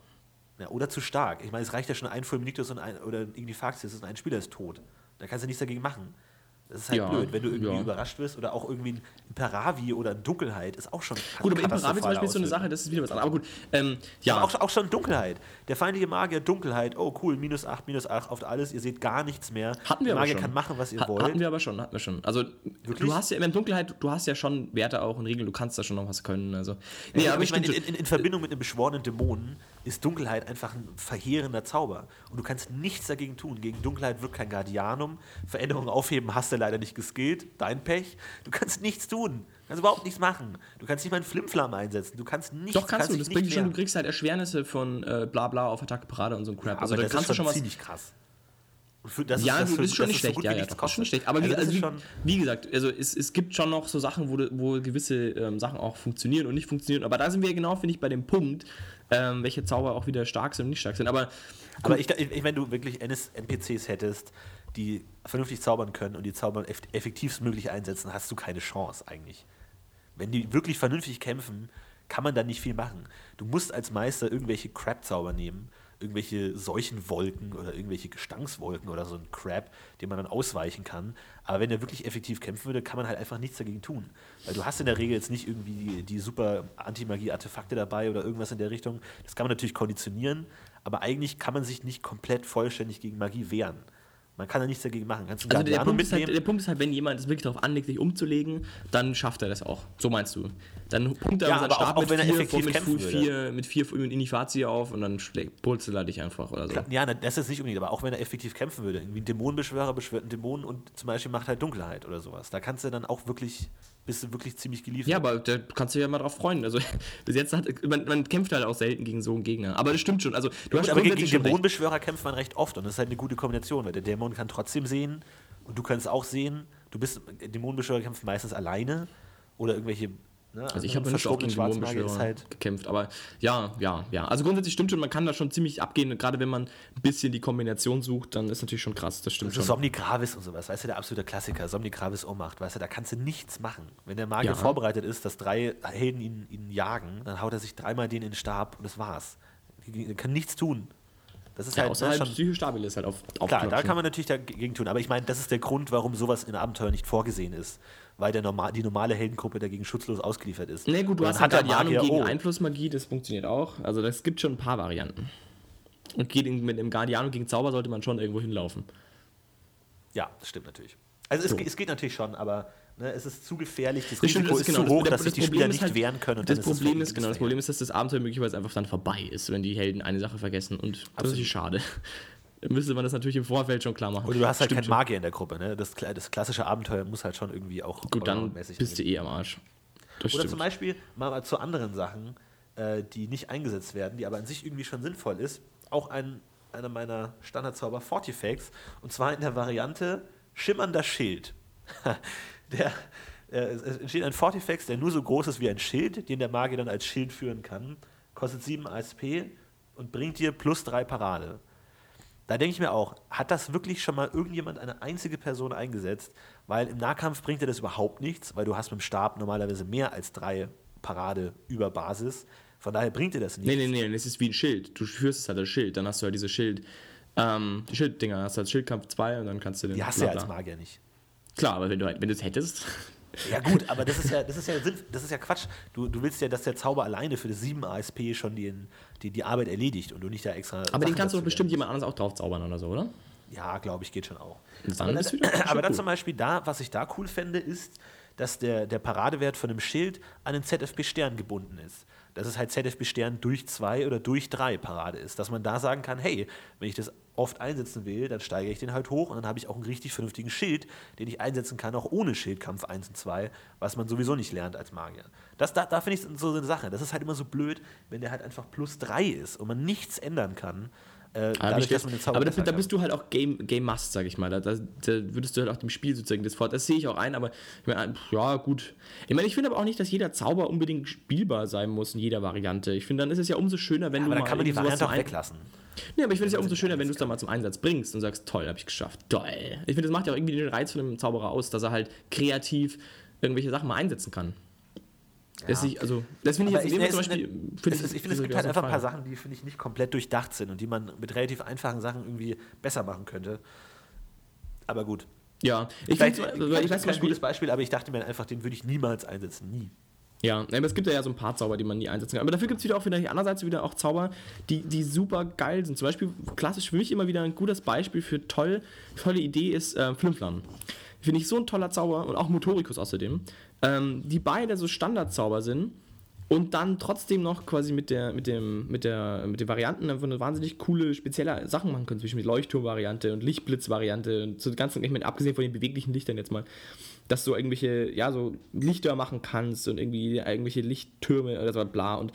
Ja, oder zu stark. Ich meine, es reicht ja schon ein Fulminictus und ein, oder irgendwie Faxis und ein Spieler ist tot. Da kannst du nichts dagegen machen. Das ist halt Ja, blöd, wenn du irgendwie ja. überrascht wirst oder auch irgendwie ein Imperavi oder Dunkelheit ist auch schon Gut, aber Imperavi zum Beispiel ist so eine. Sache, das ist wieder was anderes. Aber gut, ähm, Ja, auch, auch schon Dunkelheit. Der feindliche Magier, Dunkelheit, oh cool, minus 8, minus 8 auf alles, ihr seht gar nichts mehr. Hatten wir Der aber Magier schon. kann machen, was ihr Ha- wollt. Hatten wir aber schon, hatten wir schon. Also Wirklich? du hast ja in Dunkelheit, du hast ja schon Werte auch und Regeln, du kannst da schon noch was können. Also. Nee, Ja, aber ich meine, in, in, in Verbindung mit einem beschworenen Dämonen ist Dunkelheit einfach ein verheerender Zauber. Und du kannst nichts dagegen tun. Gegen Dunkelheit wirkt kein Guardianum. Veränderungen aufheben hast du leider nicht geskillt. Dein Pech. Du kannst nichts tun. Du kannst überhaupt nichts machen. Du kannst nicht mal einen Flimflam einsetzen. Du kannst nichts Doch kannst du, dich das bringt schon, du kriegst halt Erschwernisse von äh, bla bla auf Attacke Parade und so ein Crap. Aber also da das kannst ist du schon schon was. ziemlich krass. Für- das Ja, das gut, für- ist schon das nicht schlecht. Ja, ja, ist schon schlecht. Aber wie, Also das also ist wie, wie gesagt, also es, es gibt schon noch so Sachen, wo, wo gewisse ähm, Sachen auch funktionieren und nicht funktionieren. Aber da sind wir genau, finde ich, bei dem Punkt, ähm, welche Zauber auch wieder stark sind und nicht stark sind. Aber Aber ich, ich, wenn du wirklich NPCs hättest, die vernünftig zaubern können und die Zauber eff effektivstmöglich einsetzen, hast du keine Chance eigentlich. Wenn die wirklich vernünftig kämpfen, kann man da nicht viel machen. Du musst als Meister irgendwelche Crap-Zauber nehmen, irgendwelche Seuchenwolken oder irgendwelche Gestankswolken oder so ein Crap, den man dann ausweichen kann. Aber wenn er wirklich effektiv kämpfen würde, kann man halt einfach nichts dagegen tun. Weil du hast in der Regel jetzt nicht irgendwie die, die super Anti-Magie-Artefakte dabei oder irgendwas in der Richtung. Das kann man natürlich konditionieren, aber eigentlich kann man sich nicht komplett vollständig gegen Magie wehren. Man kann da nichts dagegen machen. Kannst Also der Punkt, ist halt, der Punkt ist halt, wenn jemand es wirklich darauf anlegt, sich umzulegen, dann schafft er das auch. So meinst du. Dann pumpt er Ja, aber auch- Stab auch mit, wenn er vier, effektiv mit, vier, vier, mit vier Inifati auf und dann schlägt, pulselt er dich einfach oder so. Ja, das ist nicht unbedingt, aber auch wenn er effektiv kämpfen würde. Irgendwie ein Dämonenbeschwörer beschwört einen Dämonen und zum Beispiel macht halt Dunkelheit oder sowas. Da kannst du dann auch wirklich, bist du wirklich ziemlich geliefert. Ja, aber da kannst du ja mal drauf freuen. Also bis jetzt hat man, man kämpft halt auch selten gegen so einen Gegner. Aber das stimmt schon. Also du Gut, hast aber gegen, gegen. Dämonenbeschwörer kämpft man recht oft und das ist halt eine gute Kombination, weil der Dämon kann trotzdem sehen und du kannst auch sehen. Du bist, Dämonenbeschwörer kämpfen meistens alleine oder irgendwelche. Ne, Also ich habe nicht oft gegen Dämonenbeschwörer halt. gekämpft, aber ja, ja, ja. Also grundsätzlich stimmt schon, man kann da schon ziemlich abgehen. Gerade wenn man ein bisschen die Kombination sucht, dann ist natürlich schon krass. Das stimmt Also schon. Somni Gravis und sowas, weißt du, der absolute Klassiker, Somni Gravis Ohnmacht, weißt du, da kannst du nichts machen. Wenn der Magier Ja. vorbereitet ist, dass drei Helden ihn, ihn jagen, dann haut er sich dreimal den in den Stab und das war's. Die können nichts tun. Das ist Ja, halt außer halt schon, psychostabil ist halt auf Klar, da kann man natürlich dagegen tun, aber ich meine, das ist der Grund, warum sowas in Abenteuer nicht vorgesehen ist, weil der normal, die normale Heldengruppe dagegen schutzlos ausgeliefert ist. Nee, gut, du hast der Guardianum gegen oh, Einflussmagie, das funktioniert auch. Also das gibt schon ein paar Varianten. Und geht in- mit dem Guardianum gegen Zauber sollte man schon irgendwo hinlaufen. Ja, das stimmt natürlich. Also es, So. ge- es geht natürlich schon, aber ne, es ist zu gefährlich, das Das Risiko das ist zu hoch, dass sich die Spieler ist nicht halt- wehren können. Und das Problem ist, ist, genau, das Problem ist, dass das Abenteuer möglicherweise einfach dann vorbei ist, wenn die Helden eine Sache vergessen. Und das ist Absolut. natürlich schade. Müsste man das natürlich im Vorfeld schon klar machen. Oder du hast halt Stimmt keinen. Magier in der Gruppe, ne? Das, das klassische Abenteuer muss halt schon irgendwie auch Gut, dann bist du eh am Arsch. Das Oder stimmt. zum Beispiel mal, zu anderen Sachen, äh, die nicht eingesetzt werden, die aber an sich irgendwie schon sinnvoll ist. Auch ein, einer meiner Standardzauber Fortifex. Und zwar in der Variante Schimmernder Schild. der, äh, es entsteht ein Fortifex, der nur so groß ist wie ein Schild, den der Magier dann als Schild führen kann. Kostet 7 ASP und bringt dir plus 3 Parade. Da denke ich mir auch, hat das wirklich schon mal irgendjemand, eine einzige Person eingesetzt? Weil im Nahkampf bringt dir das überhaupt nichts, weil du hast mit dem Stab normalerweise mehr als drei Parade über Basis. Von daher bringt dir das nichts. Nee, nee, nee, das ist wie ein Schild. Du führst es halt als Schild, dann hast du halt diese Schild, ähm, die Schilddinger, hast du als Schildkampf 2 und dann kannst du den. Die hast du ja als. Magier nicht. Klar, aber wenn du wenn es hättest. Ja gut, aber das ist ja, das ist ja, das ist ja Quatsch. Du, du willst ja, dass der Zauber alleine für das 7 ASP schon die, die, die Arbeit erledigt und du nicht da extra. Aber Sachen den kannst du doch bestimmt jemand anders auch drauf zaubern oder so, oder? Ja, glaube ich, geht schon auch. Dann aber dann, aber dann zum Beispiel da, was ich da cool fände, ist, dass der, der Paradewert von einem Schild an den ZFB-Stern gebunden ist. Dass es halt ZFB-Stern durch zwei oder durch drei Parade ist. Dass man da sagen kann, hey, wenn ich das oft einsetzen will, dann steigere ich den halt hoch und dann habe ich auch einen richtig vernünftigen Schild, den ich einsetzen kann, auch ohne Schildkampf 1 und 2, was man sowieso nicht lernt als Magier. Das, da da finde ich so eine Sache. Das ist halt immer so blöd, wenn der halt einfach plus 3 ist und man nichts ändern kann. Äh, dadurch, dass man den Zauber aber da, da bist du halt auch Game, Game Must, sag ich mal. Da, da, da, würdest du halt auch dem Spiel sozusagen das fort. Das sehe ich auch ein, aber ich meine, ja, gut. Ich meine, ich finde aber auch nicht, dass jeder Zauber unbedingt spielbar sein muss in jeder Variante. Ich finde, dann ist es ja umso schöner, wenn ja, du. Aber dann kann man die Variante auch weglassen. Nee, aber ich finde es ja umso schöner, wenn du es dann mal zum Einsatz bringst und sagst, toll, habe ich geschafft. Toll. Ich finde, das macht ja auch irgendwie den Reiz von einem Zauberer aus, dass er halt kreativ irgendwelche Sachen mal einsetzen kann. Das, ich, also, das finde ich jetzt ich, zum Beispiel. Find ich, ich finde, es gibt halt einfach ein paar Sachen, die, finde ich, nicht komplett durchdacht sind und die man mit relativ einfachen Sachen irgendwie besser machen könnte. Aber gut. Ja, ich, ich weiß kein gutes Beispiel, aber ich dachte mir einfach, den würde ich niemals einsetzen. Nie. Ja, aber es gibt ja so ein paar Zauber, die man nie einsetzen kann. Aber dafür gibt es wieder auch wieder andererseits wieder auch Zauber, die, die super geil sind. Zum Beispiel, klassisch für mich immer wieder ein gutes Beispiel für toll, tolle Idee ist äh, Flimflam. Finde ich so ein toller Zauber und auch Motorikus außerdem ähm, die beide so Standardzauber sind und dann trotzdem noch quasi mit der mit dem mit der mit den Varianten einfach eine wahnsinnig coole spezielle Sachen machen können. Zwischen mit Leuchtturmvariante und Lichtblitzvariante und so ganzen ich meine abgesehen von den beweglichen Lichtern jetzt mal dass du irgendwelche ja so Lichter machen kannst und irgendwie irgendwelche Lichttürme oder so bla. Und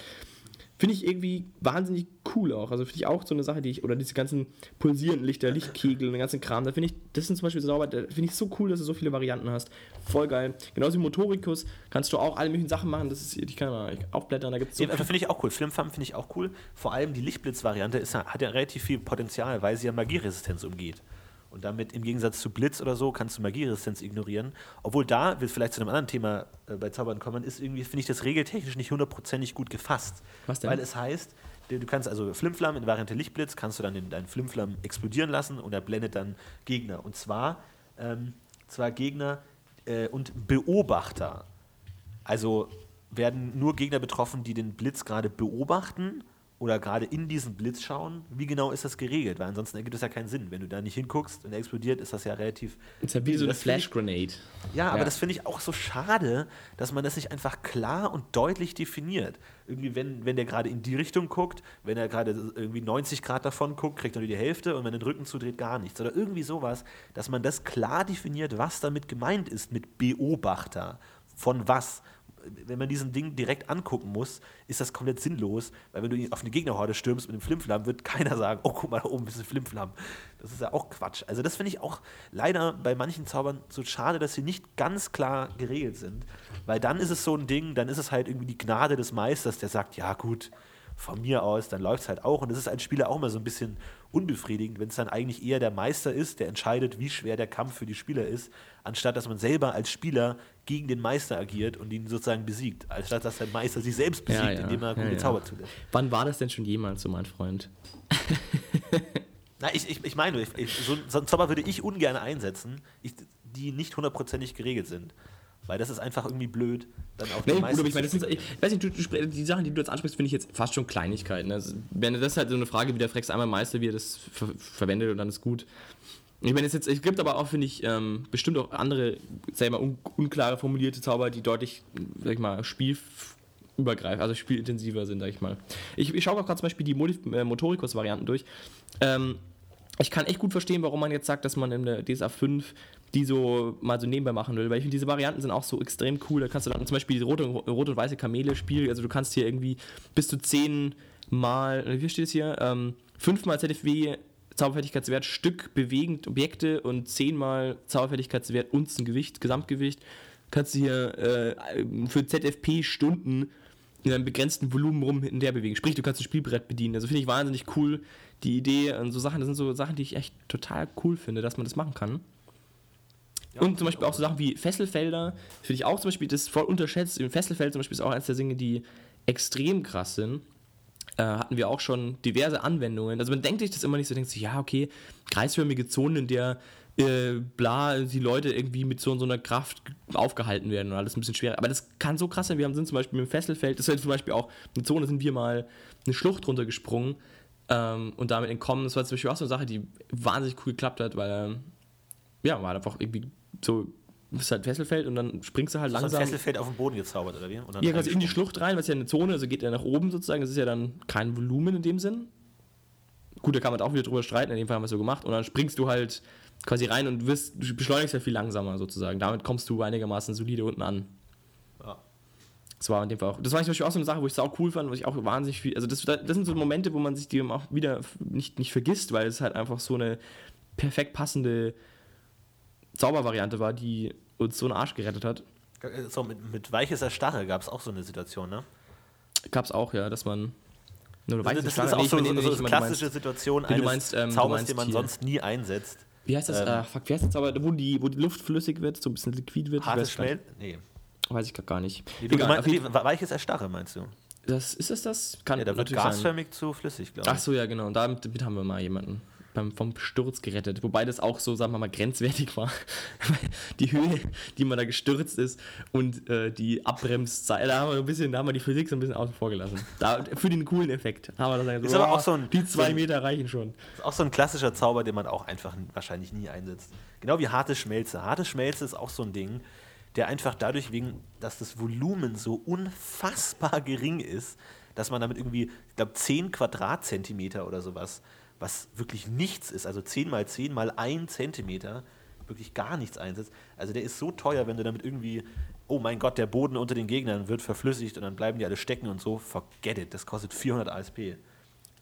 Finde ich irgendwie wahnsinnig cool auch. Also finde ich auch so eine Sache, die ich, oder diese ganzen pulsierenden Lichter, Lichtkegel und den ganzen Kram, da finde ich, das sind zum Beispiel sauber, da finde ich so cool, dass du so viele Varianten hast. Voll geil. Genauso wie Motorikus kannst du auch alle möglichen Sachen machen. Das ist, ich kann mal aufblättern, da gibt es so. Ja, finde ich auch cool. Flimfam finde ich auch cool. Vor allem die Lichtblitz-Variante hat ja relativ viel Potenzial, weil sie ja Magieresistenz umgeht. Und damit im Gegensatz zu Blitz oder so kannst du Magieresistenz ignorieren. Obwohl da, wir vielleicht zu einem anderen Thema äh, bei Zaubern kommen, ist irgendwie, finde ich das regeltechnisch nicht hundertprozentig gut gefasst. Was denn? Weil es heißt, du kannst also Flimflam in Variante Lichtblitz, kannst du dann den, deinen Flimflam explodieren lassen und er blendet dann Gegner. Und zwar, ähm, zwar Gegner äh, und Beobachter. Also werden nur Gegner betroffen, die den Blitz gerade beobachten oder gerade in diesen Blitz schauen, wie genau ist das geregelt? Weil ansonsten ergibt es ja keinen Sinn. Wenn du da nicht hinguckst und er explodiert, ist das ja relativ. Ist ja wie so eine Flash-Grenade. Ja, aber ja. das finde ich auch so schade, dass man das nicht einfach klar und deutlich definiert. Irgendwie, wenn, wenn der gerade in die Richtung guckt, wenn er gerade irgendwie 90 Grad davon guckt, kriegt er nur die Hälfte und wenn er den Rücken zudreht, gar nichts. Oder irgendwie sowas, dass man das klar definiert, was damit gemeint ist mit Beobachter. Von was? Wenn man diesen Ding direkt angucken muss, ist das komplett sinnlos, weil wenn du auf eine Gegnerhorde stürmst mit einem Flimflam, wird keiner sagen, oh, guck mal, da oben ist ein Flimflam. Das ist ja auch Quatsch. Also das finde ich auch leider bei manchen Zaubern so schade, dass sie nicht ganz klar geregelt sind, weil dann ist es so ein Ding, dann ist es halt irgendwie die Gnade des Meisters, der sagt, ja gut, von mir aus, dann läuft es halt auch. Und das ist als Spieler auch immer so ein bisschen unbefriedigend, wenn es dann eigentlich eher der Meister ist, der entscheidet, wie schwer der Kampf für die Spieler ist, anstatt dass man selber als Spieler gegen den Meister agiert und ihn sozusagen besiegt, anstatt dass der Meister sich selbst besiegt, ja, ja. indem er gute ja, Zauber zulässt. Wann war das denn schon jemals so, mein Freund? Na, ich, ich, ich meine, ich, so, so einen Zauber würde ich ungern einsetzen, ich, die nicht hundertprozentig geregelt sind. Weil das ist einfach irgendwie blöd, dann auch nee, gut, aber ich meine, das sind, ich weiß nicht, du, du, die Sachen, die du jetzt ansprichst, finde ich jetzt fast schon Kleinigkeiten. Also, wenn das ist halt so eine Frage, wie der Frex einmal Meister, wie er das ver verwendet und dann ist gut. Ich meine, es, jetzt, es gibt aber auch, finde ich, ähm, bestimmt auch andere, sag ich mal, un unklare formulierte Zauber, die deutlich, sag ich mal, spielübergreifend, also spielintensiver sind, sag ich mal. Ich, ich schaue auch gerade zum Beispiel die äh, Motorikus-Varianten durch. Ähm, ich kann echt gut verstehen, warum man jetzt sagt, dass man in der DSA 5 die so mal so nebenbei machen will, weil ich finde, diese Varianten sind auch so extrem cool. Da kannst du dann zum Beispiel die rote, rote und weiße Kamele spielen, also du kannst hier irgendwie bis zu zehn Mal, wie steht es hier, ähm, fünfmal ZFW Zauberfertigkeitswert Stück bewegend Objekte und zehnmal Zauberfertigkeitswert Unzengewicht, Gesamtgewicht. Kannst du hier äh, für ZFP Stunden in einem begrenzten Volumen rum in der bewegen. Sprich, du kannst das Spielbrett bedienen. Also finde ich wahnsinnig cool, die Idee und so Sachen. Das sind so Sachen, die ich echt total cool finde, dass man das machen kann und zum Beispiel auch so Sachen wie Fesselfelder, finde ich auch zum Beispiel, das ist voll unterschätzt. Im Fesselfeld zum Beispiel ist auch eines der Dinge, die extrem krass sind. Äh, hatten wir auch schon diverse Anwendungen. Also man denkt sich das immer nicht so, denkt sich, ja, okay, kreisförmige Zonen, in der äh, bla, die Leute irgendwie mit so, so einer Kraft aufgehalten werden und alles ein bisschen schwerer. Aber das kann so krass sein. Wir haben sind zum Beispiel im Fesselfeld, das ist zum Beispiel auch eine Zone, sind wir mal eine Schlucht runtergesprungen ähm, und damit entkommen. Das war zum Beispiel auch so eine Sache, die wahnsinnig cool geklappt hat, weil, ähm, ja, war einfach irgendwie so, es ist halt Fesselfeld und dann springst du halt langsam. Fesselfeld auf den Boden gezaubert, oder wie? Ja, quasi in die. Schlucht rein, was ist ja eine Zone, also geht er nach oben sozusagen, das ist ja dann kein Volumen in dem Sinn. Gut, da kann man auch wieder drüber streiten, in dem Fall haben wir es so gemacht. Und dann springst du halt quasi rein und wirst, du beschleunigst ja viel langsamer sozusagen. Damit kommst du einigermaßen solide unten an. Ja. Das war in dem Fall auch. Das war zum Beispiel auch so eine Sache, wo ich es auch cool fand, was ich auch wahnsinnig viel. Also das, das sind so Momente, wo man sich die auch wieder nicht, nicht vergisst, weil es halt einfach so eine perfekt passende Zaubervariante war, die uns so einen Arsch gerettet hat. So, mit, mit weiches Erstarre gab es auch so eine Situation, ne? Gab es auch, ja, dass man. Nur Also das Starre- ist auch so, meine, so, so eine klassische meinst- Situation eines meinst, ähm, Zaubers, den man hier- sonst nie einsetzt. Wie heißt das? Ähm, äh, fuck, wie heißt das aber, wo die, wo die Luft flüssig wird, so ein bisschen liquid wird? Hartes Schmelz? Nee. Weiß ich grad gar nicht. nee, Egal, meinst, nee, weiches Erstarre meinst du? das, ist das das? Kann Ja, da wird gasförmig zu flüssig, glaube ich. Ach so, ja, genau. Und damit, damit haben wir mal jemanden beim, vom Sturz gerettet. Wobei das auch so, sagen wir mal, grenzwertig war. Die Höhe, die man da gestürzt ist und äh, die Abbremszeit, da haben wir ein bisschen, da haben wir die Physik so ein bisschen außen vor gelassen. Da, für den coolen Effekt haben wir das Ist aber auch so ein- Die so zwei Meter reichen schon. Das ist auch so ein klassischer Zauber, den man auch einfach wahrscheinlich nie einsetzt. Genau wie harte Schmelze. Harte Schmelze ist auch so ein Ding, der einfach dadurch, wegen, dass das Volumen so unfassbar gering ist, dass man damit irgendwie, ich glaube, 10 Quadratzentimeter oder sowas, was wirklich nichts ist, also 10 mal 10 mal 1 Zentimeter, wirklich gar nichts einsetzt. Also der ist so teuer, wenn du damit irgendwie, oh mein Gott, der Boden unter den Gegnern wird verflüssigt und dann bleiben die alle stecken und so, forget it, das kostet 400 ASP.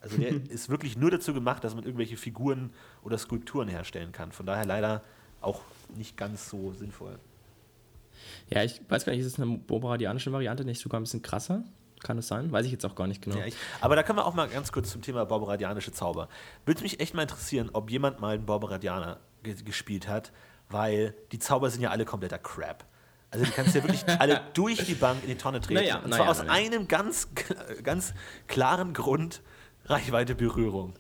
Also der ist wirklich nur dazu gemacht, dass man irgendwelche Figuren oder Skulpturen herstellen kann. Von daher leider auch nicht ganz so sinnvoll. Ja, ich weiß gar nicht, ist es eine bobradianische Variante nicht sogar ein bisschen krasser? Kann es sein? Weiß ich jetzt auch gar nicht genau. Ja, ich, aber da können wir auch mal ganz kurz zum Thema Barbaradianische Zauber. Würde mich echt mal interessieren, ob jemand mal einen Barbaradianer ge gespielt hat, weil die Zauber sind ja alle kompletter Crap. Also die kannst du ja wirklich alle durch die Bank in die Tonne treten. Naja, und naja, zwar aus naja. einem ganz, ganz klaren Grund, Reichweite Berührung.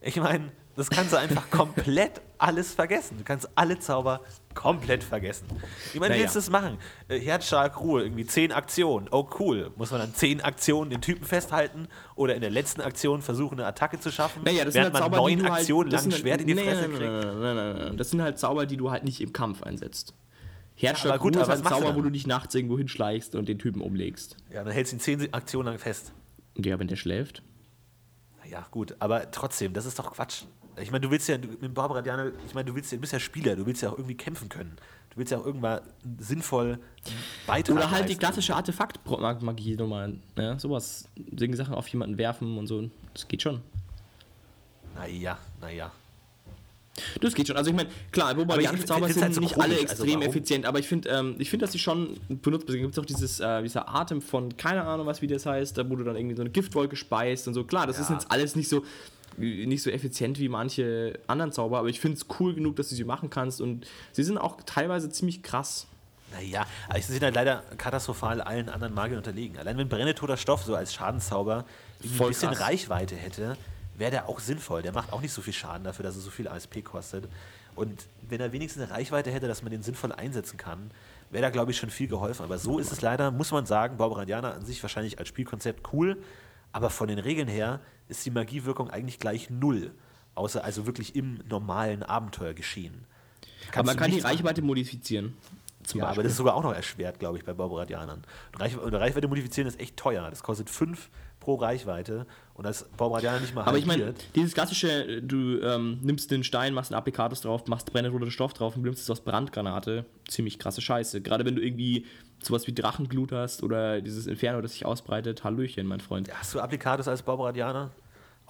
Ich meine, das kannst du einfach komplett alles vergessen. Du kannst alle Zauber komplett vergessen. Ich meine, Naja. willst du das machen? Äh, Herzschlag, Ruhe, irgendwie 10 Aktionen. Oh, cool. Muss man dann 10 Aktionen den Typen festhalten oder in der letzten Aktion versuchen, eine Attacke zu schaffen, Naja, das sind während halt man Zauber, neun du halt, Aktionen lang ein sind- Schwert in die Fresse nein, kriegt. Nein, nein, nein. Das sind halt Zauber, die du halt nicht im Kampf einsetzt. Herzschlag aber gut, Ruhe ist ein du Zauber, wo dann? du dich nachts irgendwo hinschleichst und den Typen umlegst. Ja, dann hältst du ihn 10 Aktionen lang fest. Ja, wenn der schläft. Ja, gut, aber trotzdem, das ist doch Quatsch. Ich meine, du willst ja du, mit Barbara Diana, ich meine, du willst ja, du bist ja Spieler, du willst ja auch irgendwie kämpfen können. Du willst ja auch irgendwann sinnvoll Beitrag Oder halt die klassische Artefakt-Magie nochmal. Ja, sowas. Solche Sachen auf jemanden werfen und so. Das geht schon. Naja, naja. Das geht schon. Also ich meine, klar, Bobadianische ich Zauber find's sind halt so nicht alle Also extrem warum? effizient, aber ich finde, ähm, ich finde, dass sie schon benutzt werden. Gibt es auch dieses, äh, dieser Atem von, keine Ahnung, was wie das heißt, da wo du dann irgendwie so eine Giftwolke speist und so. Klar, das ist Ja. jetzt alles nicht so nicht so effizient wie manche anderen Zauber, aber ich finde es cool genug, dass du sie machen kannst und sie sind auch teilweise ziemlich krass. Naja, aber sie sind halt leider katastrophal allen anderen Magiern unterlegen. Allein wenn brennetoter Stoff so als Schadenszauber ein bisschen krass. Reichweite hätte, wäre der auch sinnvoll. Der macht auch nicht so viel Schaden dafür, dass er so viel ASP kostet. Und wenn er wenigstens eine Reichweite hätte, dass man den sinnvoll einsetzen kann, wäre da, glaube ich, schon viel geholfen. Aber so ist es leider, muss man sagen, Barbaradianer an sich wahrscheinlich als Spielkonzept cool, aber von den Regeln her ist die Magiewirkung eigentlich gleich null. Außer also wirklich im normalen Abenteuergeschehen. aber Kannst man kann die. Reichweite modifizieren. Zum Ja, aber das ist sogar auch noch erschwert, glaube ich, bei Barbaradianern. Und Reich oder Reichweite modifizieren ist echt teuer. Das kostet 5 pro Reichweite. Und als Barbaradianer nicht mal Aber ich meine, halbiert. dieses klassische, du ähm, nimmst den Stein, machst einen Applikatus drauf, machst brennroter Stoff drauf und nimmst es aus Brandgranate. Ziemlich krasse Scheiße. Gerade wenn du irgendwie sowas wie Drachenglut hast oder dieses Inferno, das sich ausbreitet. Hallöchen, mein Freund. Hast du Applikatus als Barbaradianer?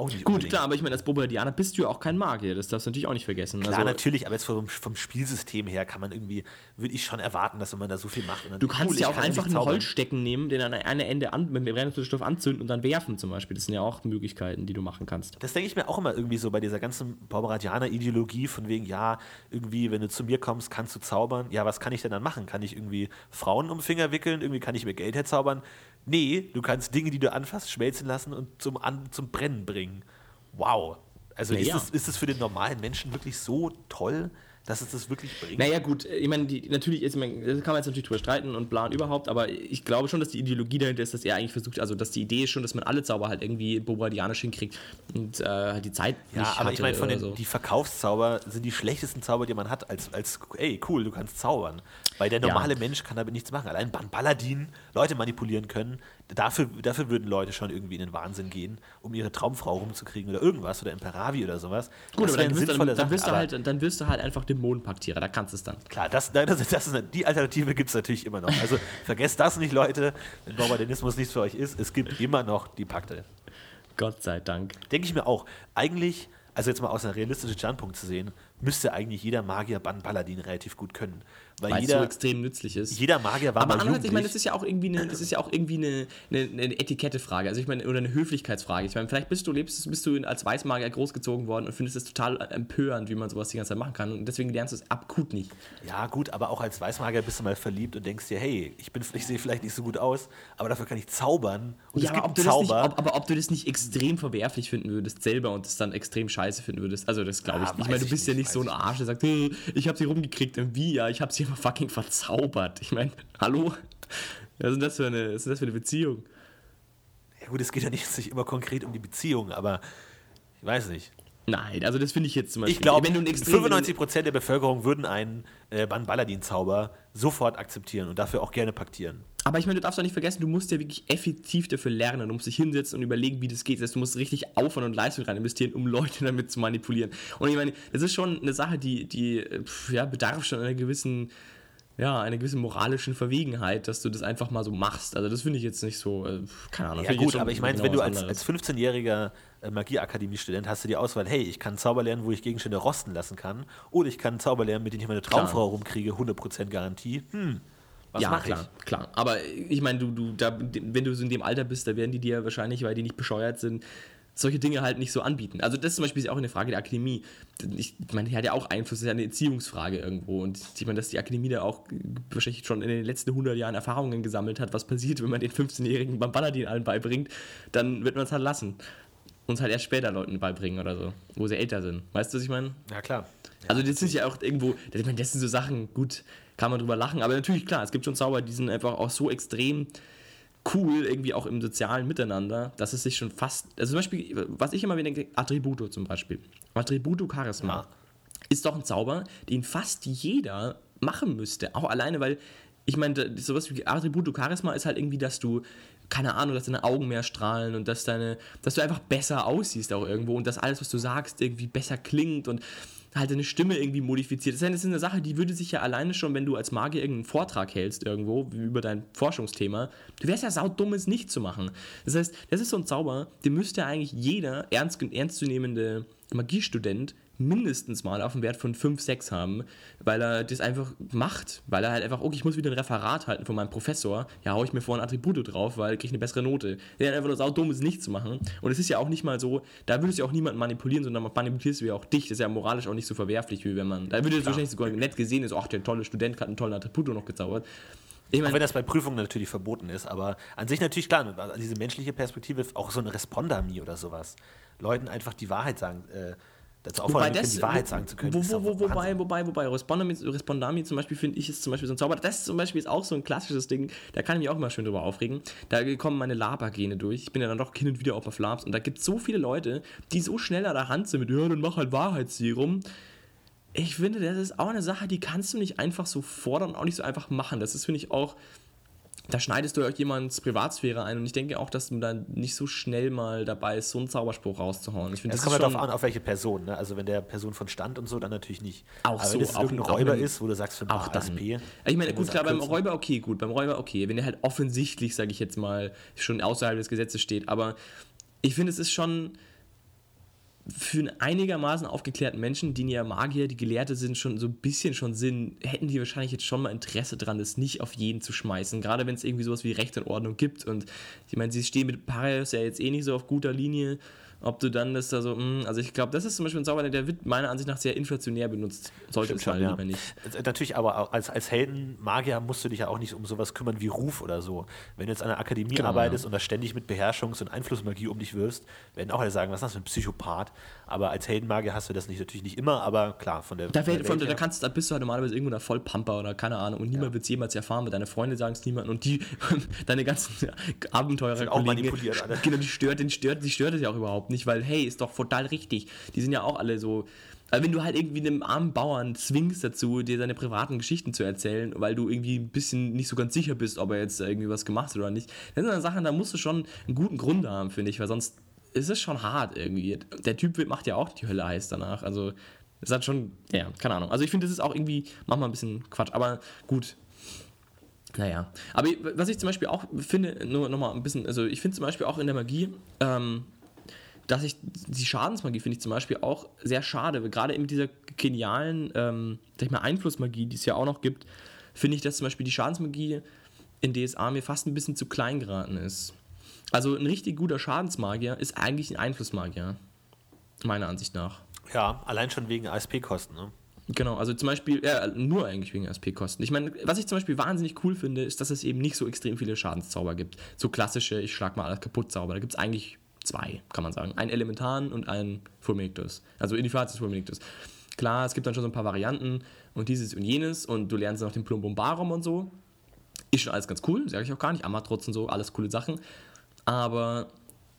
Auch nicht Gut, unbedingt. klar, aber ich meine, als Bobadianer bist du ja auch kein Magier. Das darfst du natürlich auch nicht vergessen. Klar, also, natürlich, aber jetzt vom, vom Spielsystem her kann man irgendwie, würde ich schon erwarten, dass wenn man da so viel macht. Du kannst cool, ja auch kann einfach einen. Holzstecken nehmen, den an eine Ende an, mit dem brennroten Stoff anzünden und dann werfen zum Beispiel. Das sind ja auch Möglichkeiten, die du machen kannst. Das denke ich mir auch immer irgendwie so bei dieser ganzen Barbaradianer-Ideologie, von wegen, ja, irgendwie, wenn du zu mir kommst, kannst du zaubern. Ja, was kann ich denn dann machen? Kann ich irgendwie Frauen um den Finger wickeln? Irgendwie kann ich mir Geld herzaubern? Nee, du kannst Dinge, die du anfasst, schmelzen lassen und zum, an, zum Brennen bringen. Wow. Also Ja, ist. Das, ist das für den normalen Menschen wirklich so toll? Dass es das wirklich bringt. Naja, gut, ich meine, die, natürlich ist, ich meine, das kann man jetzt natürlich drüber streiten und und überhaupt, aber ich glaube schon, dass die Ideologie dahinter ist, dass er eigentlich versucht, also dass die Idee ist schon, dass man alle Zauber halt irgendwie bobardianisch hinkriegt und äh, halt die Zeit ja, nicht aber ich meine, von den so. die Verkaufszauber sind die schlechtesten Zauber, die man hat, als, als ey, cool, du kannst zaubern. Weil der Ja. normale Mensch kann damit nichts machen. Allein Ban Paladin Leute manipulieren können, dafür, dafür würden Leute schon irgendwie in den Wahnsinn gehen, um ihre Traumfrau rumzukriegen oder irgendwas oder Imperavi oder sowas. Gut, Das aber dann wirst, dann, dann, wirst du halt, dann wirst du halt einfach Dämonenpaktierer, da kannst du es dann. Klar, das, das, das, das ist, die Alternative gibt es natürlich immer noch. Also vergesst das nicht, Leute, wenn Barbadenismus nichts für euch ist. Es gibt immer noch die Pakte. Gott sei Dank. Denke ich mir auch. Eigentlich, also jetzt mal aus einem realistischen Standpunkt zu sehen, müsste eigentlich jeder Magier Ban Paladin relativ gut können. Weil Weil es so jeder, extrem nützlich ist. jeder Magier war aber mal andererseits, ich meine, das ist ja auch irgendwie eine, das ist ja auch irgendwie eine, eine, eine Etikettefrage, also ich meine, oder eine Höflichkeitsfrage. Ich meine, vielleicht bist du, lebst, bist du als Weißmagier großgezogen worden und findest es total empörend, wie man sowas die ganze Zeit machen kann. Und deswegen lernst du es akut nicht. Ja, gut, aber auch als Weißmagier bist du mal verliebt und denkst dir, hey, ich, bin, ich sehe vielleicht nicht so gut aus, aber dafür kann ich zaubern. Und ja, es gibt aber ob, das nicht, Zauber. ob, aber ob du das nicht extrem verwerflich finden würdest selber und das dann extrem scheiße finden würdest, also das glaube ich Ah, nicht. Ich meine, du ich bist ja nicht, so ein Arsch, der sagt, "Hey, ich habe sie rumgekriegt. Und wie? Ja, ich habe sie immer fucking verzaubert. Ich meine, hallo? Was ist das für eine, was ist das für eine Beziehung? ja gut, es geht ja nicht sich immer konkret um die Beziehung, aber ich weiß nicht. Nein, also das finde ich jetzt zum Beispiel. Ich glaube, wenn du ein extrem- 95% der Bevölkerung würden einen äh, Ban Paladin-Zauber sofort akzeptieren und dafür auch gerne paktieren. Aber ich meine, du darfst doch nicht vergessen, du musst ja wirklich effektiv dafür lernen. Du musst dich hinsetzen und überlegen, wie das geht. Das heißt, du musst richtig Aufwand und Leistung rein investieren, um Leute damit zu manipulieren. Und ich meine, das ist schon eine Sache, die, die pf, ja, bedarf schon einer gewissen, ja, einer gewissen moralischen Verwegenheit, dass du das einfach mal so machst. Also das finde ich jetzt nicht so, äh, keine Ahnung. Ja gut, aber ich meine, genau wenn du als, als 15-jähriger äh, Magieakademie-Student hast du die Auswahl, hey, ich kann Zauber lernen, wo ich Gegenstände rosten lassen kann, oder ich kann Zauber lernen, mit dem ich meine Traumfrau rumkriege, 100% Garantie. Hm, was ja, mache klar, ich? klar. Aber ich meine, du, du, da, wenn du so in dem Alter bist, da werden die dir wahrscheinlich, weil die nicht bescheuert sind, solche Dinge halt nicht so anbieten. Also das zum Beispiel ist auch eine Frage der Akademie. Ich meine, die hat ja auch Einfluss, das ist ja eine Erziehungsfrage irgendwo. Und ich meine, dass die Akademie da auch wahrscheinlich schon in den letzten 100 Jahren Erfahrungen gesammelt hat, was passiert, wenn man den 15-jährigen beim Paladin allen beibringt, dann wird man es halt lassen. Uns halt erst später Leuten beibringen oder so, wo sie älter sind. Weißt du, was ich meine? Ja, klar. Also das ist ja auch irgendwo, ich meine, das sind so Sachen, gut, kann man drüber lachen, aber natürlich, klar, es gibt schon Zauber, die sind einfach auch so extrem cool, irgendwie auch im sozialen Miteinander, dass es sich schon fast, also zum Beispiel, was ich immer wieder denke, Attributo zum Beispiel. Attributo Charisma Ja. ist doch ein Zauber, den fast jeder machen müsste, auch alleine, weil, ich meine, sowas wie Attributo Charisma ist halt irgendwie, dass du keine Ahnung, dass deine Augen mehr strahlen und dass deine, dass du einfach besser aussiehst auch irgendwo und dass alles, was du sagst, irgendwie besser klingt und halt deine Stimme irgendwie modifiziert. Das ist eine- Sache, die würde sich ja alleine schon, wenn du als Magier irgendeinen Vortrag hältst irgendwo über dein Forschungsthema, du wärst ja saudumm, es nicht zu machen. Das heißt, das ist so ein Zauber, den müsste eigentlich jeder ernst, ernstzunehmende Magiestudent mindestens mal auf einen Wert von 5, 6 haben, weil er das einfach macht, weil er halt einfach, okay, ich muss wieder ein Referat halten von meinem Professor, ja, hau ich mir vor ein Attribut drauf, weil ich kriege eine bessere Note. Der ist einfach nur saudumm, es nicht zu machen. Und es ist ja auch nicht mal so, da würdest du ja auch niemanden manipulieren, sondern manipulierst du ja auch dich. Das ist ja moralisch auch nicht so verwerflich, wie wenn man, da würde es wahrscheinlich sogar nett gesehen ist, ach, der tolle Student hat einen tollen Attribut noch gezaubert. Ich Auch meine, wenn das bei Prüfungen natürlich verboten ist, aber an sich natürlich klar, also diese menschliche Perspektive, auch so eine Respondami oder sowas. Leuten einfach die Wahrheit sagen, äh, dazu Wobei auffordern, das, die Wahrheit sagen zu können. Wo, wo, wo, wobei, wobei, wobei, Respondami, Respondami zum Beispiel finde ich ist zum Beispiel so ein Zauber. Das zum Beispiel ist auch so ein klassisches Ding, da kann ich mich auch immer schön drüber aufregen. Da kommen meine Labergene durch. Ich bin ja dann doch hin und wieder auf Labs und da gibt es so viele Leute, die so schnell an der Hand sind mit, ja, dann mach halt Wahrheitsserum. Ich finde, das ist auch eine Sache, die kannst du nicht einfach so fordern und auch nicht so einfach machen. Das ist, finde ich, auch da schneidest du auch jemands Privatsphäre ein und ich denke auch, dass man dann nicht so schnell mal dabei ist, so einen Zauberspruch rauszuhauen. Ich finde, Es das kommt ist halt darauf an, auf welche Person. Ne? Also wenn der Person von Stand und so, dann natürlich nicht. Auch Aber so, wenn es auch- auch Räuber ist, wo du sagst, für auch ein dann. ASP. Ich meine, gut, das klar, beim. Räuber okay, gut, beim Räuber okay, wenn er halt offensichtlich, sage ich jetzt mal, schon außerhalb des Gesetzes steht, aber ich finde, es ist schon für einen einigermaßen aufgeklärten Menschen, die ja Magier, die Gelehrte sind, schon so ein bisschen schon Sinn, hätten die wahrscheinlich jetzt schon mal Interesse dran, das nicht auf jeden zu schmeißen. Gerade wenn es irgendwie sowas wie Recht und Ordnung gibt. Und ich meine, sie stehen mit Parius ja jetzt eh nicht so auf guter Linie. Ob du dann das da so, mh, also ich glaube, das ist zum Beispiel ein Zauber, der wird meiner Ansicht nach sehr inflationär benutzt. Sollte es Stimmt mal schon, ja. lieber nicht. Äh, Natürlich, aber als, als Heldenmagier musst du dich ja auch nicht um sowas kümmern wie Ruf oder so. Wenn du jetzt an der Akademie Genau, arbeitest ja. und da ständig mit Beherrschungs- und Einflussmagie um dich wirst, werden auch alle sagen, was ist das für ein Psychopath? Aber als Heldenmagier hast du das nicht, natürlich nicht immer, aber klar, von der, Da, von der von, Welt da, kannst, da bist du halt normalerweise irgendwo der Vollpamper oder keine Ahnung und niemand wird es jemals erfahren, weil deine Freunde sagen es niemandem und die, deine ganzen Abenteurer Sind auch manipuliert alle. Genau, die stört, den stört, die stört es ja auch überhaupt nicht, weil hey, ist doch total richtig. Die sind ja auch alle so. Also wenn du halt irgendwie einem armen Bauern zwingst dazu, dir seine privaten Geschichten zu erzählen, weil du irgendwie ein bisschen nicht so ganz sicher bist, ob er jetzt irgendwie was gemacht hat oder nicht, das sind dann Sachen, da musst du schon einen guten Grund haben, finde ich, weil sonst ist es schon hart irgendwie. Der Typ macht ja auch die Hölle heiß danach. Also, es hat schon, ja, keine Ahnung. Also, ich finde, das ist auch irgendwie manchmal ein bisschen Quatsch, aber gut. Naja, aber was ich zum Beispiel auch finde, nur nochmal ein bisschen, also ich finde zum Beispiel auch in der Magie, ähm, dass ich die Schadensmagie finde ich zum Beispiel auch sehr schade, gerade mit dieser genialen, ähm, sag ich mal, Einflussmagie, die es ja auch noch gibt, finde ich, dass zum Beispiel die Schadensmagie in DSA mir fast ein bisschen zu klein geraten ist. Also ein richtig guter Schadensmagier ist eigentlich ein Einflussmagier, meiner Ansicht nach. Ja, allein schon wegen ASP-Kosten. Ne? Genau, also zum Beispiel, ja, nur eigentlich wegen SP-Kosten. Ich meine, was ich zum Beispiel wahnsinnig cool finde, ist, dass es eben nicht so extrem viele Schadenszauber gibt. So klassische, ich schlag mal alles kaputt Zauber. Da gibt es eigentlich zwei, kann man sagen. Einen Elementaren und einen Fulminictus. Also Initiatis Fulminictus. Klar, es gibt dann schon so ein paar Varianten und dieses und jenes und du lernst dann noch den Plumbumbarum und so. Ist schon alles ganz cool, sage ich auch gar nicht. Amatrotz und so, alles coole Sachen. Aber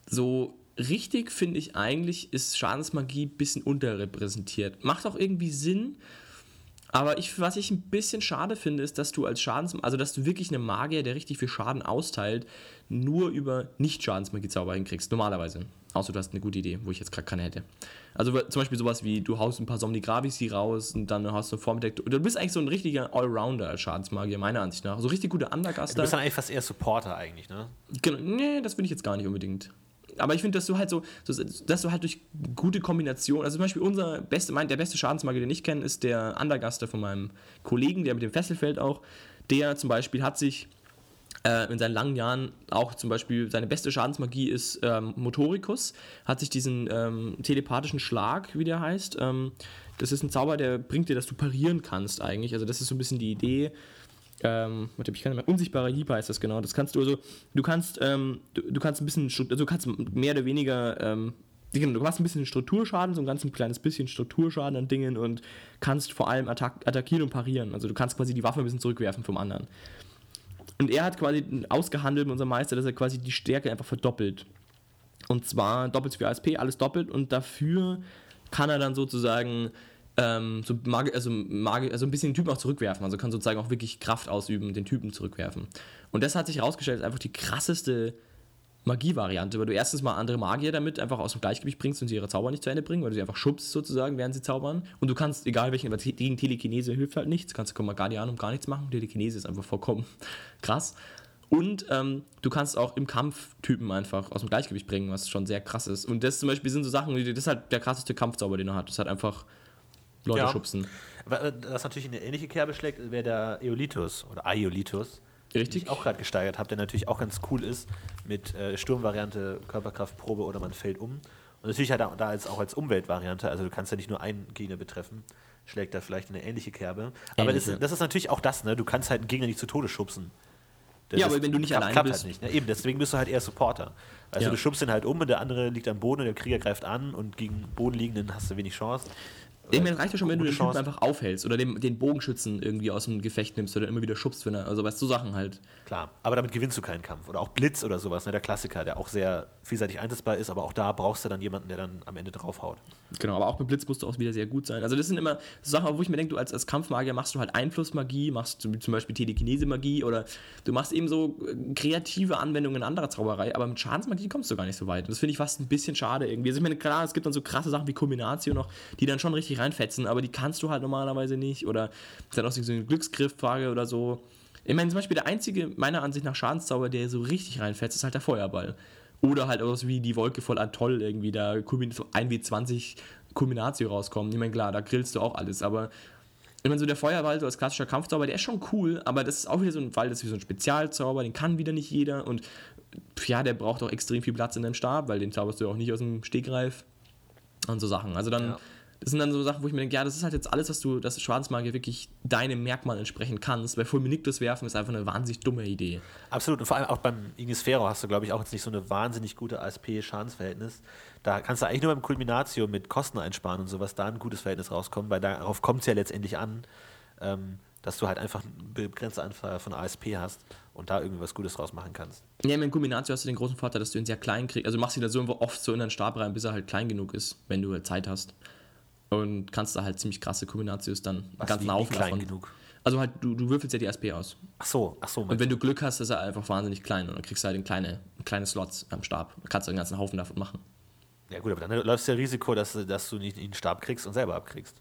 so richtig finde ich eigentlich, ist Schadensmagie ein bisschen unterrepräsentiert. Macht auch irgendwie Sinn, aber ich, was ich ein bisschen schade finde, ist, dass du als Schadens... Also, dass du wirklich einen Magier, der richtig viel Schaden austeilt, nur über Nicht-Schadensmagie-Zauber hinkriegst. Normalerweise. Außer du hast eine gute Idee, wo ich jetzt gerade keine hätte. Also zum Beispiel sowas wie, du haust ein paar Somni Gravisi raus und dann hast du eine Formdeck. Du bist eigentlich so ein richtiger Allrounder als Schadensmagier, meiner Ansicht nach. So richtig guter Du Undergaster. bist dann eigentlich fast eher Supporter eigentlich, ne? Genau, nee, das finde ich jetzt gar nicht unbedingt. Aber ich finde, dass du halt so, dass du halt durch gute Kombination, also zum Beispiel unser beste, mein, der beste Schadensmagier, den ich kenne, ist der Undergaster von meinem Kollegen, der mit dem Fesselfeld auch. Der zum Beispiel hat sich in seinen langen Jahren auch zum Beispiel, seine beste Schadensmagie ist ähm, Motoricus, hat sich diesen ähm, telepathischen Schlag, wie der heißt, ähm, das ist ein Zauber, der bringt dir, dass du parieren kannst eigentlich. Also das ist so ein bisschen die Idee. Ähm, warte, ich kann nicht mehr, unsichtbarer Hieb heißt das genau. Das kannst du also, du kannst, ähm, du, du kannst ein bisschen, also du kannst mehr oder weniger, ähm, genau, du machst ein bisschen Strukturschaden, so ein ganz ein kleines bisschen Strukturschaden an Dingen und kannst vor allem attack attackieren und parieren. Also du kannst quasi die Waffe ein bisschen zurückwerfen vom anderen. Und er hat quasi ausgehandelt mit unserem Meister, dass er quasi die Stärke einfach verdoppelt. Und zwar doppelt für ASP, alles doppelt. Und dafür kann er dann sozusagen ähm, so Magi also, Magi also ein bisschen den Typen auch zurückwerfen. Also kann sozusagen auch wirklich Kraft ausüben, den Typen zurückwerfen. Und das hat sich herausgestellt als einfach die krasseste Magie-Variante, weil du erstens mal andere Magier damit einfach aus dem Gleichgewicht bringst und sie ihre Zauber nicht zu Ende bringen, weil du sie einfach schubst sozusagen, während sie zaubern. Und du kannst, egal welchen, gegen Telekinese hilft halt nichts, kannst du Guardianum gar nichts machen. Telekinese ist einfach vollkommen krass. Und ähm, du kannst auch im Kampf Typen einfach aus dem Gleichgewicht bringen, was schon sehr krass ist. Und das zum Beispiel sind so Sachen, das ist halt der krasseste Kampfzauber, den er hat. Das ist halt einfach Leute Ja. schubsen. Was das natürlich in eine ähnliche Kerbe schlägt, wäre der Aeolitus oder Aeolitus. Richtig? Auch gerade gesteigert habe, der natürlich auch ganz cool ist mit äh, Sturmvariante, Körperkraftprobe oder man fällt um. Und natürlich halt da, da als, auch als Umweltvariante, also du kannst ja nicht nur einen Gegner betreffen, schlägt da vielleicht eine ähnliche Kerbe. Aber das, das ist natürlich auch das, ne? Du kannst halt einen Gegner nicht zu Tode schubsen. Das Ja, aber wenn du nicht klappt, alleine bist- Halt nicht, ne? Eben, deswegen bist du halt eher Supporter. Also Ja. du schubst ihn halt um und der andere liegt am Boden und der Krieger greift an und gegen Bodenliegenden hast du wenig Chance. Ich meine, reicht ja schon, wenn du den Typen einfach aufhältst oder den, den Bogenschützen irgendwie aus dem Gefecht nimmst oder immer wieder schubst, wenn er, also weißt du, so Sachen halt. Klar, aber damit gewinnst du keinen Kampf. Oder auch Blitz oder sowas, ne? der Klassiker, der auch sehr vielseitig einsetzbar ist, aber auch da brauchst du dann jemanden, der dann am Ende draufhaut. Genau, aber auch mit Blitz musst du auch wieder sehr gut sein. Also das sind immer so Sachen, wo ich mir denke, du als, als Kampfmagier machst du halt Einflussmagie, machst du zum Beispiel Telekinese-Magie oder du machst eben so äh, kreative Anwendungen anderer Zauberei, aber mit Schadensmagie kommst du gar nicht so weit. Und das finde ich fast ein bisschen schade irgendwie. Also ich meine, klar, es gibt dann so krasse Sachen wie Kombinatio noch, die dann schon richtig reinfetzen, aber die kannst du halt normalerweise nicht oder ist dann auch so eine Glücksgriffrage oder so. Ich meine, zum Beispiel der einzige, meiner Ansicht nach, Schadenszauber, der so richtig reinfetzt, ist halt der Feuerball. Oder halt auch wie die Wolke voll Atoll irgendwie, da Kulmin- so 1W20 Kulminatio rauskommen. Ich meine, klar, da grillst du auch alles, aber ich meine, so der Feuerball, so als klassischer Kampfzauber, der ist schon cool, aber das ist auch wieder so ein Fall, das ist wie so ein Spezialzauber, den kann wieder nicht jeder und ja, der braucht auch extrem viel Platz in deinem Stab, weil den zauberst du auch nicht aus dem Stegreif und so Sachen. Also dann, Ja. Das sind dann so Sachen, wo ich mir denke, ja, das ist halt jetzt alles, was du, das Schwarzmagier wirklich deinem Merkmal entsprechen kannst. Bei Fulminictus werfen ist einfach eine wahnsinnig dumme Idee. Absolut. Und vor allem auch beim Ignis Fero hast du, glaube ich, auch jetzt nicht so eine wahnsinnig gute ASP-Schadensverhältnis. Da kannst du eigentlich nur beim Kulminatio mit Kosten einsparen und sowas da ein gutes Verhältnis rauskommen, weil darauf kommt es ja letztendlich an, ähm, dass du halt einfach eine begrenzte Anzahl von ASP hast und da irgendwas Gutes draus machen kannst. Ja, mit Kombinatio hast du den großen Vorteil, dass du ihn sehr klein kriegst. Also du machst ihn da so oft so in deinen Stab rein, bis er halt klein genug ist, wenn du halt Zeit hast. Und kannst da halt ziemlich krasse Kombinatios dann Was, ganzen wie- wie Haufen klein davon. genug? Also halt, du, du würfelst ja die SP aus. Ach so, ach so. Und wenn du Glück hast, ist er einfach wahnsinnig klein und dann kriegst du halt in kleine, kleine Slots am Stab. Dann kannst du einen ganzen Haufen davon machen. ja gut, aber dann läufst du ja Risiko, dass, du- dass du nicht einen Stab kriegst und selber abkriegst.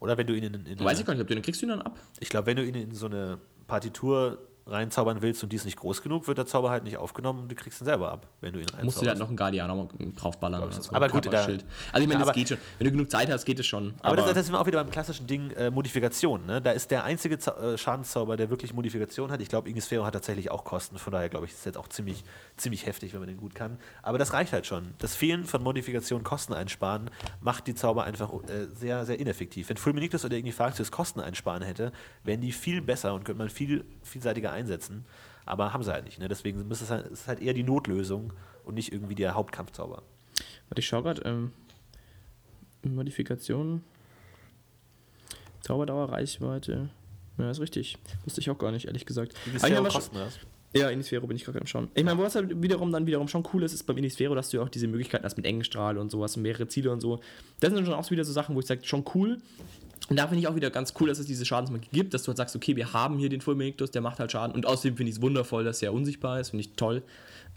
Oder wenn du ihn in, in Weiß ich gar nicht, ob du den kriegst du ihn dann ab? Ich glaube, wenn du ihn in so eine Partitur reinzaubern willst und die ist nicht groß genug, wird der Zauber halt nicht aufgenommen und du kriegst ihn selber ab, wenn du ihn Musst du halt reinzauberst. noch einen Guardianer draufballern. Oder so. Aber gut, da-. Also ich meine, das aber- geht schon. Wenn du genug Zeit hast, geht es schon. Aber, das, das sind wir auch wieder beim klassischen Ding äh, Modifikation. Ne? Da ist der einzige Zau äh, Schadenszauber, der wirklich Modifikation hat. Ich glaube, Ignis Fero hat tatsächlich auch Kosten. Von daher glaube ich, ist das jetzt auch ziemlich, ziemlich heftig, wenn man den gut kann. Aber das reicht halt schon. Das Fehlen von Modifikation, Kosten einsparen, macht die Zauber einfach äh, sehr, sehr ineffektiv. Wenn Fulminictus oder Ignifactius Kosten einsparen hätte, wären die viel besser und könnte man viel vielseitiger einsetzen. Aber haben sie halt nicht. Ne? Deswegen ist es, halt, ist halt eher die Notlösung und nicht irgendwie der Hauptkampfzauber. Warte, ich schau gerade. Ähm, Modifikation. Zauberdauer, Reichweite. Ja, ist richtig. Wusste ich auch gar nicht, ehrlich gesagt. Kosten das. Ja, Inisphero bin ich gerade am Schauen. Ich meine, was halt wiederum dann wiederum schon cool ist, ist beim Inisphero, dass du ja auch diese Möglichkeit hast mit Engenstrahl und sowas und mehrere Ziele und so. Das sind dann schon auch wieder so Sachen, wo ich sage, schon cool. Und da finde ich auch wieder ganz cool, dass es diese Schadensmagie gibt, dass du halt sagst, okay, wir haben hier den Fulminictus, der macht halt Schaden. Und außerdem finde ich es wundervoll, dass er unsichtbar ist, finde ich toll.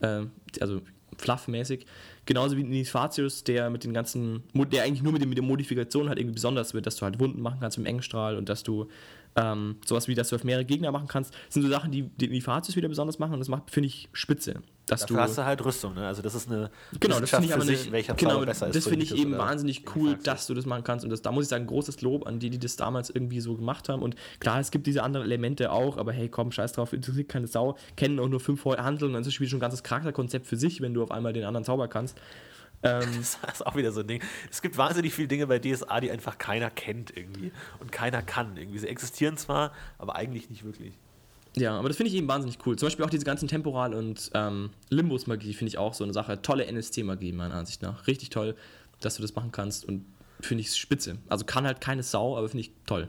Ähm, also fluffmäßig. Genauso wie Inisfatius, der mit den ganzen, der eigentlich nur mit, den, mit der Modifikation halt irgendwie besonders wird, dass du halt Wunden machen kannst mit dem Engenstrahl und dass du ähm, sowas wie, dass du auf mehrere Gegner machen kannst, sind so Sachen, die den Inifatius wieder besonders machen und das macht, finde ich, spitze. Dass Dafür du, hast du halt Rüstung. Ne? Also das ist eine Genau, das finde ich für aber sich, eine, welcher genau, Zauber besser ist. das finde ich eben wahnsinnig cool, dass du das machen kannst und das, da muss ich sagen, großes Lob an die, die das damals irgendwie so gemacht haben und klar, es gibt diese anderen Elemente auch, aber hey, komm, scheiß drauf, interessiert keine Sau, kennen auch nur fünf Handeln und dann ist das Spiel schon ein ganzes Charakterkonzept für sich, wenn du auf einmal den anderen Zauber kannst. Ähm, Das ist auch wieder so ein Ding. Es gibt wahnsinnig viele Dinge bei DSA, die einfach keiner kennt irgendwie und keiner kann. Irgendwie. Sie existieren zwar, aber eigentlich nicht wirklich. Ja, aber das finde ich eben wahnsinnig cool. Zum Beispiel auch diese ganzen Temporal- und ähm, Limbus-Magie finde ich auch so eine Sache. Tolle NSC-Magie, meiner Ansicht nach. Richtig toll, dass du das machen kannst und finde ich spitze. Also kann halt keine Sau, aber finde ich toll.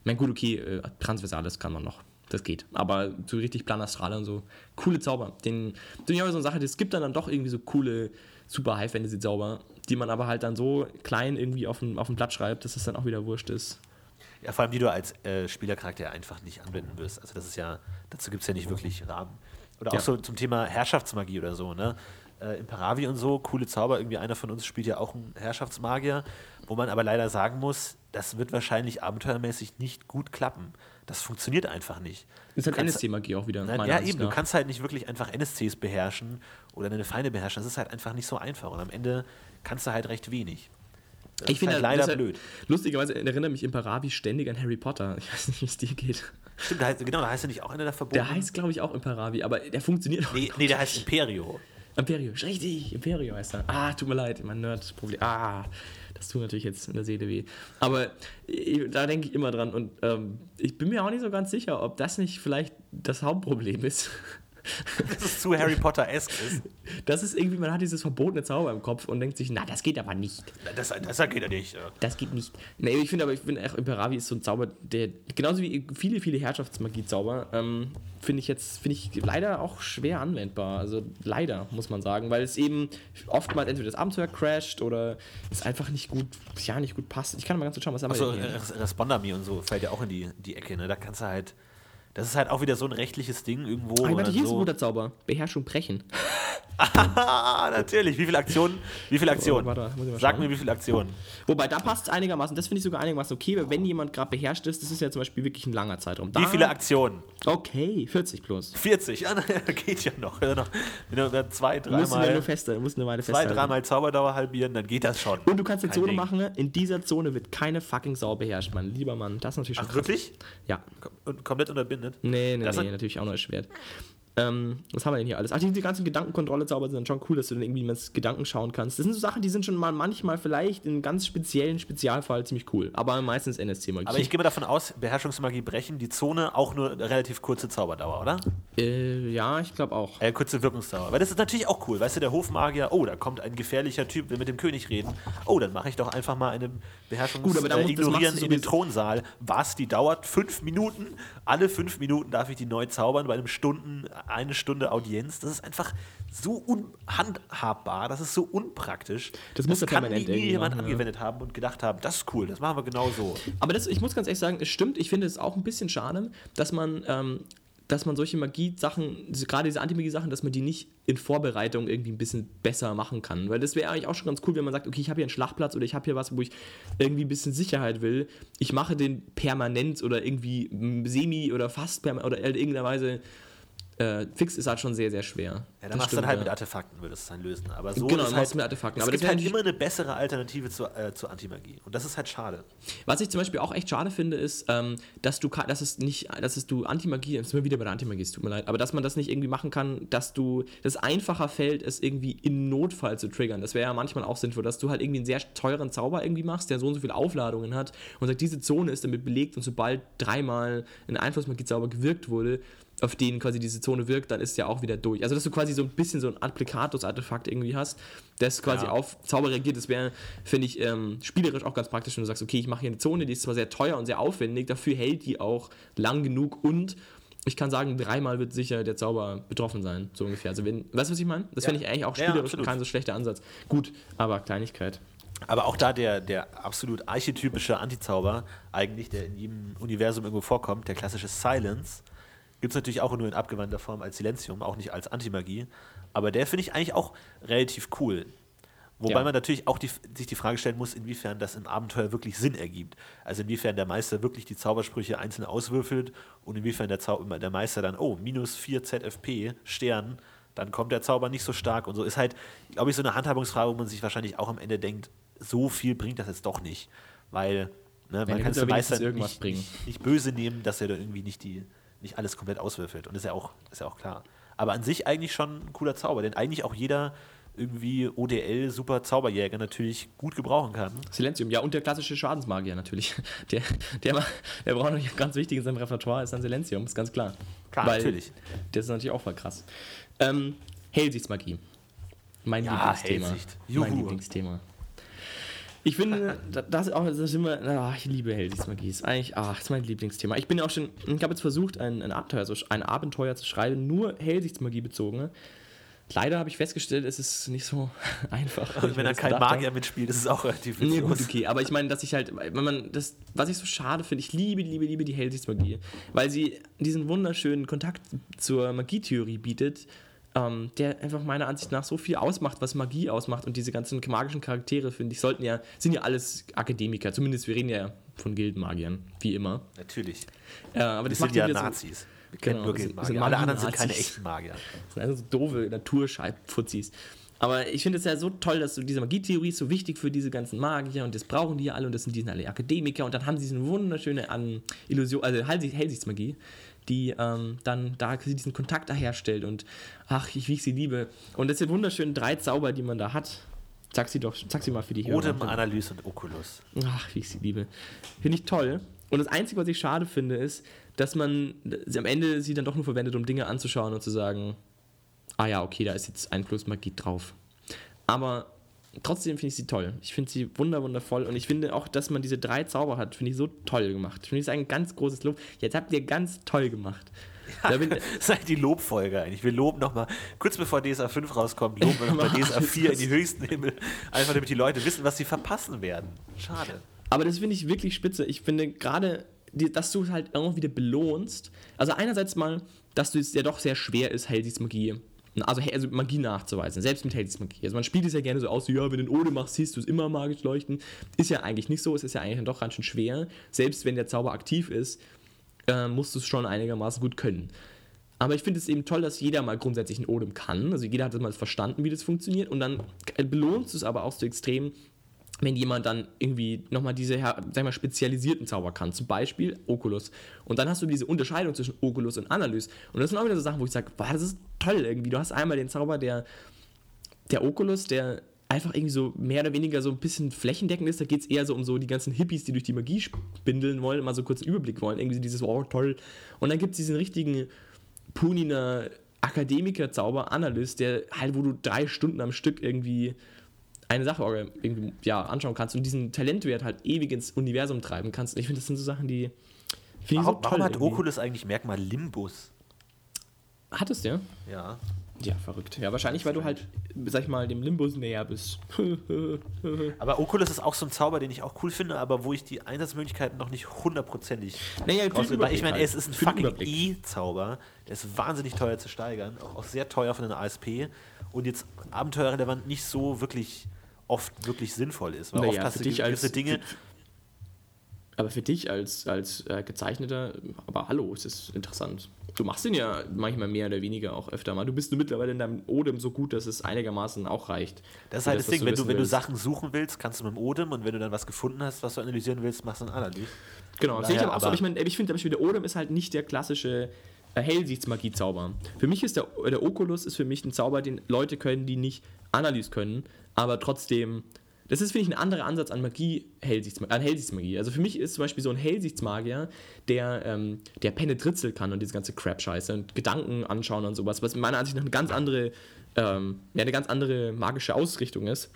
Ich meine, gut, okay, äh, Transversales kann man noch. Das geht. Aber so richtig Planastrale und so, coole Zauber. Den, den ich auch so eine Sache, es gibt dann, dann doch irgendwie so coole super High-Fantasy-Zauber, die man aber halt dann so klein irgendwie auf dem, auf dem Blatt schreibt, dass es dann auch wieder wurscht ist. Ja, vor allem die du als äh, Spielercharakter einfach nicht anwenden wirst. Also das ist ja, dazu gibt es ja nicht wirklich Rahmen. Oder auch Ja. so zum Thema Herrschaftsmagie oder so, ne? Äh, Imperavi und so, coole Zauber, irgendwie einer von uns spielt ja auch einen Herrschaftsmagier, wo man aber leider sagen muss, das wird wahrscheinlich abenteuermäßig nicht gut klappen. Das funktioniert einfach nicht. Ist halt Du NSC-Magie auch wieder. Meiner ja, Ansicht eben. Du nach. kannst halt nicht wirklich einfach NSCs beherrschen oder deine Feinde beherrschen. Das ist halt einfach nicht so einfach. Und am Ende kannst du halt recht wenig. Das Ich finde halt halt, leider das ist blöd. Halt, lustigerweise erinnert mich Imperavi ständig an Harry Potter. Ich weiß nicht, wie es dir geht. Stimmt, da heißt, genau, da heißt er nicht auch einer der Verbotenen. Der heißt, glaube ich, auch Imperavi, aber der funktioniert auch. Nee, nee, der heißt Imperio. Imperio, richtig, Imperio heißt er. Ah, tut mir leid, mein Nerd-Problem. Ah, das tut natürlich jetzt in der Seele weh. Aber ich, da denke ich immer dran und ähm, ich bin mir auch nicht so ganz sicher, ob das nicht vielleicht das Hauptproblem ist. Dass es zu Harry Potter-esque ist. Das ist irgendwie, man hat dieses verbotene Zauber im Kopf und denkt sich, na, das geht aber nicht. Das, das geht ja nicht. ja. Das geht nicht. Nee, ich finde aber, ich finde auch Imperavi ist so ein Zauber, der genauso wie viele, viele Herrschaftsmagie-Zauber, ähm, finde ich jetzt, finde ich leider auch schwer anwendbar. Also leider, muss man sagen, weil es eben oftmals entweder das Abenteuer crasht oder es einfach nicht gut, ja, nicht gut passt. Ich kann mal ganz kurz schauen, was haben wir Achso, denn hier? Res- Responder-Me und so fällt ja auch in die, die Ecke. Ne? Da kannst du halt. Das ist halt auch wieder so ein rechtliches Ding irgendwo. Ah, warte, hier ist ein so. guter Zauber. Beherrschung brechen. Ah, natürlich. Wie viele Aktionen? Wie viele Aktionen? Oh, warte, Sag mir, wie viele Aktionen. Wobei, da passt es einigermaßen, das finde ich sogar einigermaßen okay, weil wenn jemand gerade beherrscht ist, das ist ja zum Beispiel wirklich ein langer Zeitraum. Da, Wie viele Aktionen? Okay, 40 plus. 40. Ja, na, geht ja noch. Wenn du noch wenn du da zwei, Du musst ihn ja dreimal nur fester, du musst eine Weile zwei, festhalten. dreimal Zauberdauer halbieren, dann geht das schon. Und du kannst eine Zone Ding. machen, in dieser Zone wird keine fucking Sau beherrscht, mein lieber Mann. Das ist natürlich schon Ach, wirklich? Ja. Kom und komplett unterbindet? Nee, nee, Das nee, natürlich auch noch erschwert. Ähm, was haben wir denn hier alles? Ach, die, die ganzen Gedankenkontrolle-Zauber sind dann schon cool, dass du dann irgendwie mit Gedanken schauen kannst. Das sind so Sachen, die sind schon mal manchmal vielleicht in einem ganz speziellen Spezialfall ziemlich cool. Aber meistens NSC-Magie. Aber ich gehe mal davon aus, Beherrschungsmagie brechen, die Zone auch nur relativ kurze Zauberdauer, oder? Äh, ja, ich glaube auch. Äh, kurze Wirkungsdauer. Weil das ist natürlich auch cool. Weißt du, der Hofmagier, oh, da kommt ein gefährlicher Typ, will mit dem König reden. Oh, dann mache ich doch einfach mal eine Beherrschungs Gut, aber da äh, Ignorieren in den Thronsaal. Was? Die dauert fünf Minuten. Alle fünf Minuten darf ich die neu zaubern bei einem Stunden, eine Stunde Audienz. Das ist einfach so unhandhabbar. Das ist so unpraktisch. Das muss er kann nie, jemand machen, ja. angewendet haben und gedacht haben, das ist cool, das machen wir genau so. Aber das, ich muss ganz ehrlich sagen, es stimmt. Ich finde es auch ein bisschen schade, dass man, ähm, dass man solche Magie-Sachen, gerade diese Anti-Magie-Sachen, dass man die nicht in Vorbereitung irgendwie ein bisschen besser machen kann. Weil das wäre eigentlich auch schon ganz cool, wenn man sagt, okay, ich habe hier einen Schlachtplatz oder ich habe hier was, wo ich irgendwie ein bisschen Sicherheit will. Ich mache den permanent oder irgendwie semi oder fast permanent oder in irgendeiner Weise äh, fix ist halt schon sehr, sehr schwer. Ja, Das dann machst du dann halt ja. mit Artefakten, würdest du es dann lösen. Aber so Genau, ist halt, mit Artefakten. Es Aber das gibt halt immer eine bessere Alternative zur, äh, zur Antimagie. Und das ist halt schade. Was ich zum Beispiel auch echt schade finde, ist, ähm, dass du dass es nicht, dass es du Antimagie, jetzt sind wir wieder bei der Antimagie, es tut mir leid, aber dass man das nicht irgendwie machen kann, dass du das einfacher fällt, es irgendwie im Notfall zu triggern. Das wäre ja manchmal auch sinnvoll, dass du halt irgendwie einen sehr teuren Zauber irgendwie machst, der so und so viele Aufladungen hat und sagt, diese Zone ist damit belegt und sobald dreimal ein Einflussmagie-Zauber gewirkt wurde, auf den quasi diese Zone wirkt, dann ist ja auch wieder durch. Also dass du quasi so ein bisschen so ein Applikatus-Artefakt irgendwie hast, das quasi Ja. auf Zauber reagiert, das wäre, finde ich, ähm, spielerisch auch ganz praktisch, wenn du sagst, okay, ich mache hier eine Zone, die ist zwar sehr teuer und sehr aufwendig, dafür hält die auch lang genug und ich kann sagen, dreimal wird sicher der Zauber betroffen sein, so ungefähr. Also wenn, weißt du, was ich meine? Das Ja. finde ich eigentlich auch Ja, spielerisch absolut. kein so schlechter Ansatz. Gut, aber Kleinigkeit. Aber auch da der, der absolut archetypische Antizauber, eigentlich, der in jedem Universum irgendwo vorkommt, der klassische Silence, gibt es natürlich auch nur in abgewandter Form als Silenzium, auch nicht als Antimagie. Aber der finde ich eigentlich auch relativ cool. Wobei Ja. man natürlich auch die, sich die Frage stellen muss, inwiefern das im Abenteuer wirklich Sinn ergibt. Also inwiefern der Meister wirklich die Zaubersprüche einzeln auswürfelt und inwiefern der, Zau der Meister dann, oh, minus 4 ZFP, Stern, dann kommt der Zauber nicht so stark und so. Ist halt, glaube ich, so eine Handhabungsfrage, wo man sich wahrscheinlich auch am Ende denkt, so viel bringt das jetzt doch nicht. Weil ne, man kann es könnte dem wenigstens Meister nicht, nicht, nicht böse nehmen, dass er da irgendwie nicht, die, nicht alles komplett auswürfelt. Und ist ja, auch, ist ja auch klar. Aber an sich eigentlich schon ein cooler Zauber, den eigentlich auch jeder irgendwie ODL Super Zauberjäger natürlich gut gebrauchen kann. Silenzium, ja, und der klassische Schadensmagier natürlich. Der, der, der braucht natürlich ganz wichtig in seinem Repertoire, ist dann Silenzium, ist ganz klar. Klar, Weil natürlich. Das ist natürlich auch voll krass. Ähm, Hellsichtsmagie. Mein Ja, Lieblingsthema. Hellsicht. Mein Juhu. Lieblingsthema. Ich finde, da- das ist auch, das ist immer, ah, ich liebe Hellsichtsmagie. Ist eigentlich, ah, das ist mein Lieblingsthema. Ich bin ja auch schon, ich habe jetzt versucht, ein, ein, Abenteuer, so, ein Abenteuer zu schreiben, nur Hellsichtsmagie bezogen. Leider habe ich festgestellt, es ist nicht so einfach. Und wenn da kein habe. Magier mitspielt, ist es auch relativ Nee, gut, okay, aber ich meine, dass ich halt, wenn man das, was ich so schade finde, ich liebe, liebe, liebe die Hellsichtsmagie, weil sie diesen wunderschönen Kontakt zur Magietheorie bietet, ähm, der einfach meiner Ansicht nach so viel ausmacht, was Magie ausmacht und diese ganzen magischen Charaktere, finde ich, sollten ja, sind ja alles Akademiker, zumindest wir reden ja von Gildenmagiern, wie immer. Natürlich. Äh, aber Das das sind ja wieder so- Nazis. Wir kennen Genau, nur Gildenmagier. Alle anderen sind keine echten Magier. Das sind also so doofe Naturscheibfuzis. Aber ich finde es ja so toll, dass so diese Magietheorie ist so wichtig für diese ganzen Magier und das brauchen die ja alle und das sind die sind alle Akademiker und dann haben sie diese wunderschöne an Illusion, also Hellsicht- Hellsichtsmagie, die ähm, dann da diesen Kontakt da herstellt und ach, ich, wie ich sie liebe. Und das sind wunderschöne drei Zauber, die man da hat. Sag sie doch, sag sie mal für die Hörer. Odem, Analyse und Oculus. Ach, wie ich sie liebe. Finde ich toll. Und das Einzige, was ich schade finde, ist, dass man sie am Ende sie dann doch nur verwendet, um Dinge anzuschauen und zu sagen, ah ja, okay, da ist jetzt Einflussmagie drauf. Aber trotzdem finde ich sie toll. Ich finde sie wunder, wundervoll. Und ich finde auch, dass man diese drei Zauber hat, finde ich so toll gemacht. Finde ich ein ganz großes Lob. Jetzt habt ihr ganz toll gemacht. Das ist eigentlich die Lobfolge eigentlich. Wir loben nochmal, kurz bevor DSA 5 rauskommt, loben wir nochmal DSA 4 in die höchsten Himmel. Einfach damit die Leute wissen, was sie verpassen werden. Schade. Aber das finde ich wirklich spitze. Ich finde gerade, dass du es halt irgendwie wieder belohnst. Also einerseits mal, dass du es ja doch sehr schwer ist, Hellsichtsmagie, also, also Magie nachzuweisen, selbst mit Hellsichtsmagie. Also man spielt es ja gerne so aus, ja, wenn du den Ode machst, siehst du es immer magisch leuchten. Ist ja eigentlich nicht so, es ist ja eigentlich dann doch ganz schön schwer. Selbst wenn der Zauber aktiv ist, äh, musst du es schon einigermaßen gut können. Aber ich finde es eben toll, dass jeder mal grundsätzlich einen Odem kann. Also jeder hat das mal verstanden, wie das funktioniert. Und dann belohnst du es aber auch so extrem, wenn jemand dann irgendwie nochmal diese sag mal, spezialisierten Zauber kann, zum Beispiel Oculus. Und dann hast du diese Unterscheidung zwischen Oculus und Analyse. Und das sind auch wieder so Sachen, wo ich sage, das ist toll irgendwie. Du hast einmal den Zauber, der, der Oculus, der einfach irgendwie so mehr oder weniger so ein bisschen flächendeckend ist. Da geht es eher so um so die ganzen Hippies, die durch die Magie spindeln wollen, mal so kurz einen Überblick wollen. Irgendwie dieses, oh toll. Und dann gibt es diesen richtigen Puniner Akademiker-Zauber, Analyst, der halt, wo du drei Stunden am Stück irgendwie eine Sache irgendwie, ja, anschauen kannst und diesen Talentwert halt ewig ins Universum treiben kannst. Ich finde, das sind so Sachen, die. Warum, so warum hat irgendwie. Oculus eigentlich Merkmal Limbus? Hattest du? Ja. Ja, verrückt. Ja, wahrscheinlich, weil du halt, sag ich mal, dem Limbus näher bist. aber Oculus ist auch so ein Zauber, den ich auch cool finde, aber wo ich die Einsatzmöglichkeiten noch nicht hundertprozentig. Naja, weil ich meine, es ist ein fucking E-Zauber, der ist wahnsinnig teuer zu steigern, auch, auch sehr teuer von den ASP und jetzt abenteuerrelevant nicht so wirklich oft wirklich sinnvoll ist. Weil naja, oft hast du gewisse als, Dinge. aber für dich als, als äh, Gezeichneter, aber hallo, es ist interessant. Du machst den ja manchmal mehr oder weniger auch öfter mal. Du bist nur mittlerweile in deinem Odem so gut, dass es einigermaßen auch reicht. Das ist halt das, das Ding, wenn du, wenn du Sachen suchen willst, kannst du mit dem Odem und wenn du dann was gefunden hast, was du analysieren willst, machst du eine Analyse. Genau, sehe ich aber auch so. Aber ich, mein, ich finde, der Odem ist halt nicht der klassische äh, Hellsichtsmagie-Zauber. Für mich ist der, der Oculus ist für mich ein Zauber, den Leute können, die nicht Analyse können, aber trotzdem. Das ist, finde ich, ein anderer Ansatz an Magie, Hellsichtsmagie, an Hellsichtsmagie. Also für mich ist zum Beispiel so ein Hellsichtsmagier, der, ähm, der Penetritzel kann und diese ganze Crap-Scheiße und Gedanken anschauen und sowas, was meiner Ansicht nach eine ganz andere, ähm, ja, eine ganz andere magische Ausrichtung ist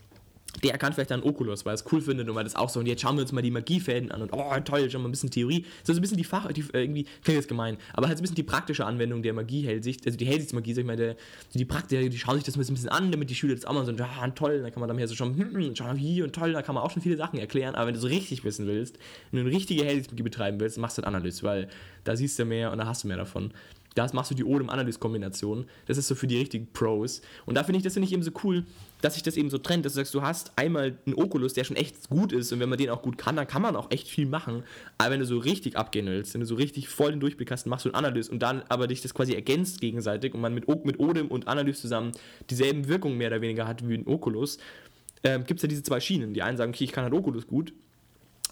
der kann vielleicht dann Oculus, weil er es cool findet und weil das auch so, und jetzt schauen wir uns mal die Magiefäden an und oh toll, schon mal ein bisschen Theorie. So ein bisschen die Fach, die, äh, irgendwie, klingt jetzt gemein, aber halt so ein bisschen die praktische Anwendung der Magie Hellsicht, also die Hellsichtsmagie, sag ich mal, der, die Praktiker, die schauen sich das ein bisschen an, damit die Schüler das auch mal so, ja, toll, dann kann man dann hier so schon, hm, hm, schau mal hier und toll, da kann man auch schon viele Sachen erklären, aber wenn du so richtig wissen willst, wenn du eine richtige Hellsichtsmagie betreiben willst, machst du das Analyse, weil da siehst du mehr und da hast du mehr davon. Das machst du die Odem-Analyse-Kombination. Das ist so für die richtigen Pros. Und da finde ich, das finde ich eben so cool, dass sich das eben so trennt, dass du sagst, du hast einmal einen Oculus, der schon echt gut ist und wenn man den auch gut kann, dann kann man auch echt viel machen. Aber wenn du so richtig abgehen willst, wenn du so richtig voll den Durchblick hast, machst du einen Analyse und dann aber dich das quasi ergänzt gegenseitig und man mit, mit Odem und Analyse zusammen dieselben Wirkungen mehr oder weniger hat wie ein Oculus, äh, gibt es ja diese zwei Schienen. Die einen sagen, okay, ich kann halt Oculus gut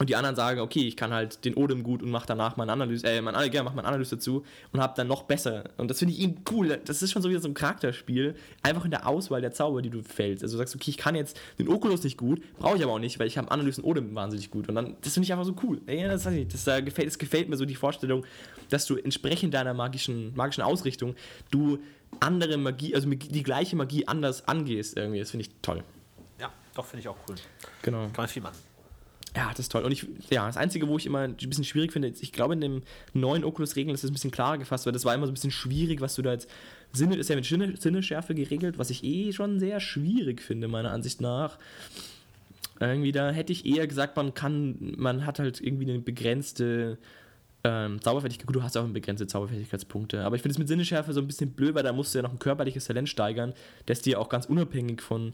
und die anderen sagen, okay, ich kann halt den Odem gut und mache danach meine Analyse, äh, mein, ja, mach meine Analyse dazu und habe dann noch besser. Und das finde ich eben cool. Das ist schon so wieder so ein Charakterspiel, einfach in der Auswahl der Zauber, die du fällst. Also du sagst, okay, ich kann jetzt den Oculus nicht gut, brauche ich aber auch nicht, weil ich habe Analyse und Odem wahnsinnig gut. Und dann, das finde ich einfach so cool. Ja, das, das, das, das, gefällt, das gefällt mir so die Vorstellung, dass du entsprechend deiner magischen, magischen Ausrichtung du andere Magie, also die gleiche Magie anders angehst irgendwie. Das finde ich toll. Ja, doch, finde ich auch cool. Genau. Kann man viel machen. Ja, das ist toll. Und ich, ja, das Einzige, wo ich immer ein bisschen schwierig finde, ich glaube, in dem neuen Oculus-Regeln ist das ein bisschen klarer gefasst, weil das war immer so ein bisschen schwierig, was du da jetzt. Sinne ist ja mit Sinne, Sinneschärfe geregelt, was ich eh schon sehr schwierig finde, meiner Ansicht nach. Irgendwie, da hätte ich eher gesagt, man kann, man hat halt irgendwie eine begrenzte ähm, Zauberfertigkeit. Gut, du hast auch eine begrenzte Zauberfertigkeitspunkte. Aber ich finde es mit Sinneschärfe so ein bisschen blöd, weil da musst du ja noch ein körperliches Talent steigern, das dir auch ganz unabhängig von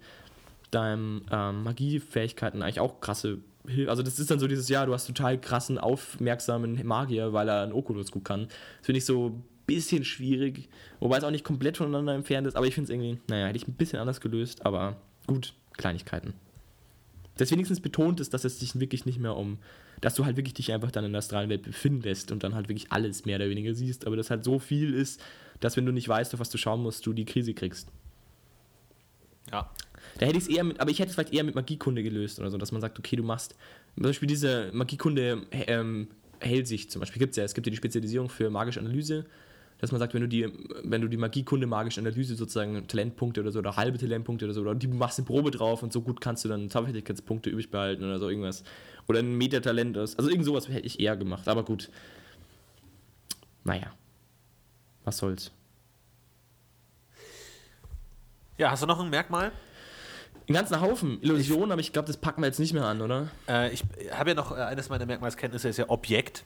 deinen ähm, Magiefähigkeiten eigentlich auch krasse also das ist dann so dieses, ja, du hast total krassen, aufmerksamen Magier, weil er einen Oculus gut kann. Das finde ich so ein bisschen schwierig, wobei es auch nicht komplett voneinander entfernt ist, aber ich finde es irgendwie, naja, hätte ich ein bisschen anders gelöst, aber gut, Kleinigkeiten. Das wenigstens betont ist, dass es sich wirklich nicht mehr um, dass du halt wirklich dich einfach dann in der astralen Welt befindest und dann halt wirklich alles mehr oder weniger siehst, aber das halt so viel ist, dass wenn du nicht weißt, auf was du schauen musst, du die Krise kriegst. Ja. Da hätte ich es eher mit, aber ich hätte es vielleicht eher mit Magiekunde gelöst oder so, dass man sagt, okay, du machst zum Beispiel diese Magiekunde ähm, Hellsicht zum Beispiel gibt es ja. Es gibt ja die Spezialisierung für magische Analyse, dass man sagt, wenn du die, wenn du die Magiekunde magische Analyse sozusagen Talentpunkte oder so oder halbe Talentpunkte oder so, oder die machst eine Probe drauf und so gut kannst du dann Zauberfertigkeitspunkte übrig behalten oder so irgendwas. Oder ein Metatalent ist. Also irgend sowas hätte ich eher gemacht, aber gut. Naja. Was soll's. Ja, hast du noch ein Merkmal? Einen ganzen Haufen Illusionen, aber ich glaube, das packen wir jetzt nicht mehr an, oder? Äh, ich habe ja noch, äh, eines meiner Merkmalskenntnisse ist ja Objekt.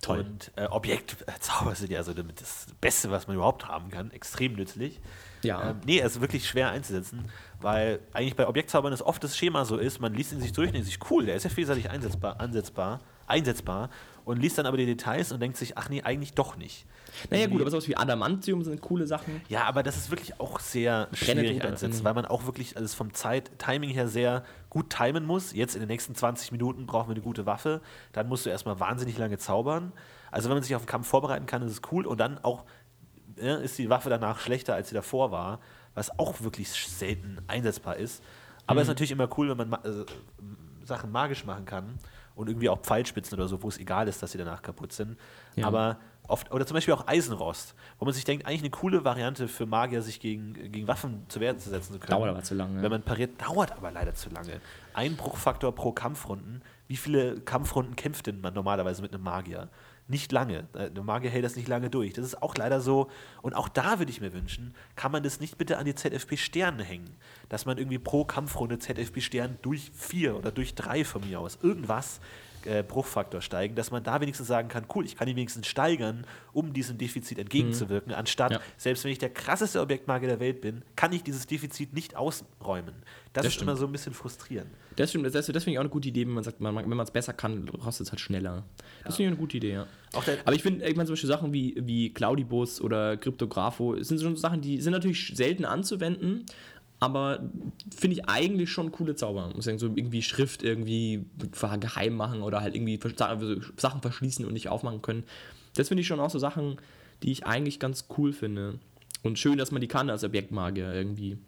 Toll. Und äh, Objektzauber sind ja also das Beste, was man überhaupt haben kann. Extrem nützlich. Ja. Ähm, nee, es ist wirklich schwer einzusetzen, weil eigentlich bei Objektzaubern es oft das Schema so ist, man liest ihn sich durch und denkt sich, cool, der ist ja vielseitig einsetzbar, ansetzbar, einsetzbar und liest dann aber die Details und denkt sich, ach nee, eigentlich doch nicht. Naja, gut, aber sowas wie Adamantium sind coole Sachen. Ja, aber das ist wirklich auch sehr schwierig mhm. weil man auch wirklich also vom Zeit-Timing her sehr gut timen muss. Jetzt in den nächsten 20 Minuten brauchen wir eine gute Waffe. Dann musst du erstmal wahnsinnig lange zaubern. Also wenn man sich auf den Kampf vorbereiten kann, ist es cool. Und dann auch ja, ist die Waffe danach schlechter, als sie davor war, was auch wirklich selten einsetzbar ist. Aber Mhm. es ist natürlich immer cool, wenn man ma äh, Sachen magisch machen kann und irgendwie auch Pfeilspitzen oder so, wo es egal ist, dass sie danach kaputt sind. Ja. Aber oft, oder zum Beispiel auch Eisenrost, wo man sich denkt, eigentlich eine coole Variante für Magier, sich gegen, gegen Waffen zu Wehr zu setzen zu können. Dauert aber zu lange. Wenn man pariert, dauert aber leider zu lange. Einbruchfaktor pro Kampfrunden. Wie viele Kampfrunden kämpft denn man normalerweise mit einem Magier? Nicht lange. Äh, Der Magier hält das nicht lange durch. Das ist auch leider so. Und auch da würde ich mir wünschen, kann man das nicht bitte an die ZFP-Sterne hängen. Dass man irgendwie pro Kampfrunde ZFP-Stern durch vier oder durch drei von mir aus irgendwas äh, Bruchfaktor steigen, dass man da wenigstens sagen kann, cool, ich kann ihn wenigstens steigern, um diesem Defizit entgegenzuwirken, anstatt, Ja. selbst wenn ich der krasseste Objektmagier der Welt bin, kann ich dieses Defizit nicht ausräumen. Das, Das ist stimmt. immer so ein bisschen frustrierend. Das stimmt, das, das finde ich auch eine gute Idee, wenn man sagt, man, wenn man es besser kann, rostet es halt schneller. Das finde ich eine gute Idee, ja. Aber ich finde, ich meine, zum Beispiel Sachen wie, wie Cloudibus oder Cryptographo sind schon so Sachen, die sind natürlich selten anzuwenden, aber finde ich eigentlich schon coole Zauber. Muss sagen, so irgendwie Schrift irgendwie geheim machen oder halt irgendwie vers- Sachen verschließen und nicht aufmachen können. Das finde ich schon auch so Sachen, die ich eigentlich ganz cool finde. Und schön, dass man die kann als Objektmagier irgendwie.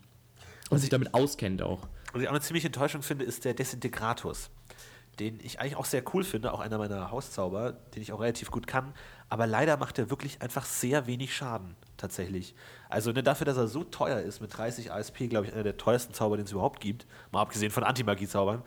Und sich damit auskennt auch. Was ich auch eine ziemliche Enttäuschung finde, ist der Desintegratus. Den ich eigentlich auch sehr cool finde, auch einer meiner Hauszauber, den ich auch relativ gut kann. Aber leider macht er wirklich einfach sehr wenig Schaden, tatsächlich. Also ne, dafür, dass er so teuer ist, mit 30 ASP, glaube ich, einer der teuersten Zauber, den es überhaupt gibt, mal abgesehen von Antimagie-Zaubern,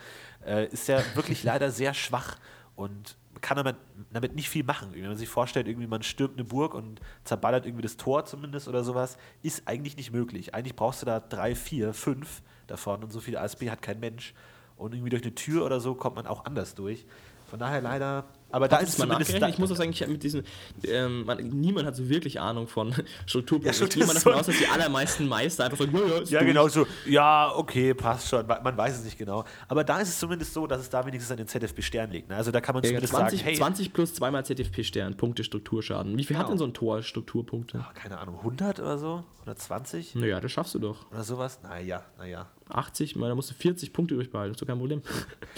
äh, ist er wirklich leider sehr schwach und kann damit, damit nicht viel machen. Wenn man sich vorstellt, irgendwie man stürmt eine Burg und zerballert irgendwie das Tor zumindest oder sowas, ist eigentlich nicht möglich. Eigentlich brauchst du da drei, vier, fünf davon und so viel ASP hat kein Mensch. Und irgendwie durch eine Tür oder so kommt man auch anders durch. Von daher leider. Aber da ist mal zumindest. Da, ich muss auch sagen, ich hab mit diesen, ähm, man, niemand hat so wirklich Ahnung von Strukturprogrammen. Ja, ich gehe mal das davon so- aus, dass die allermeisten Meister einfach sagen, ja, ja, ja, genau so. Ja, okay, passt schon. Man weiß es nicht genau. Aber da ist es zumindest so, dass es da wenigstens an den ZFB-Stern liegt. Ne? Also da kann man Ja, zumindest 20, sagen, hey, 20 plus zweimal ZFP-Stern, Punkte Strukturschaden. Wie viel hat Genau. denn so ein Tor Strukturpunkte? ah, keine Ahnung, 100 oder so? Oder 20? Naja, das schaffst du doch. Oder sowas? Naja, naja. 80, mal, da musst du 40 Punkte durchbehalten, ist doch kein Problem.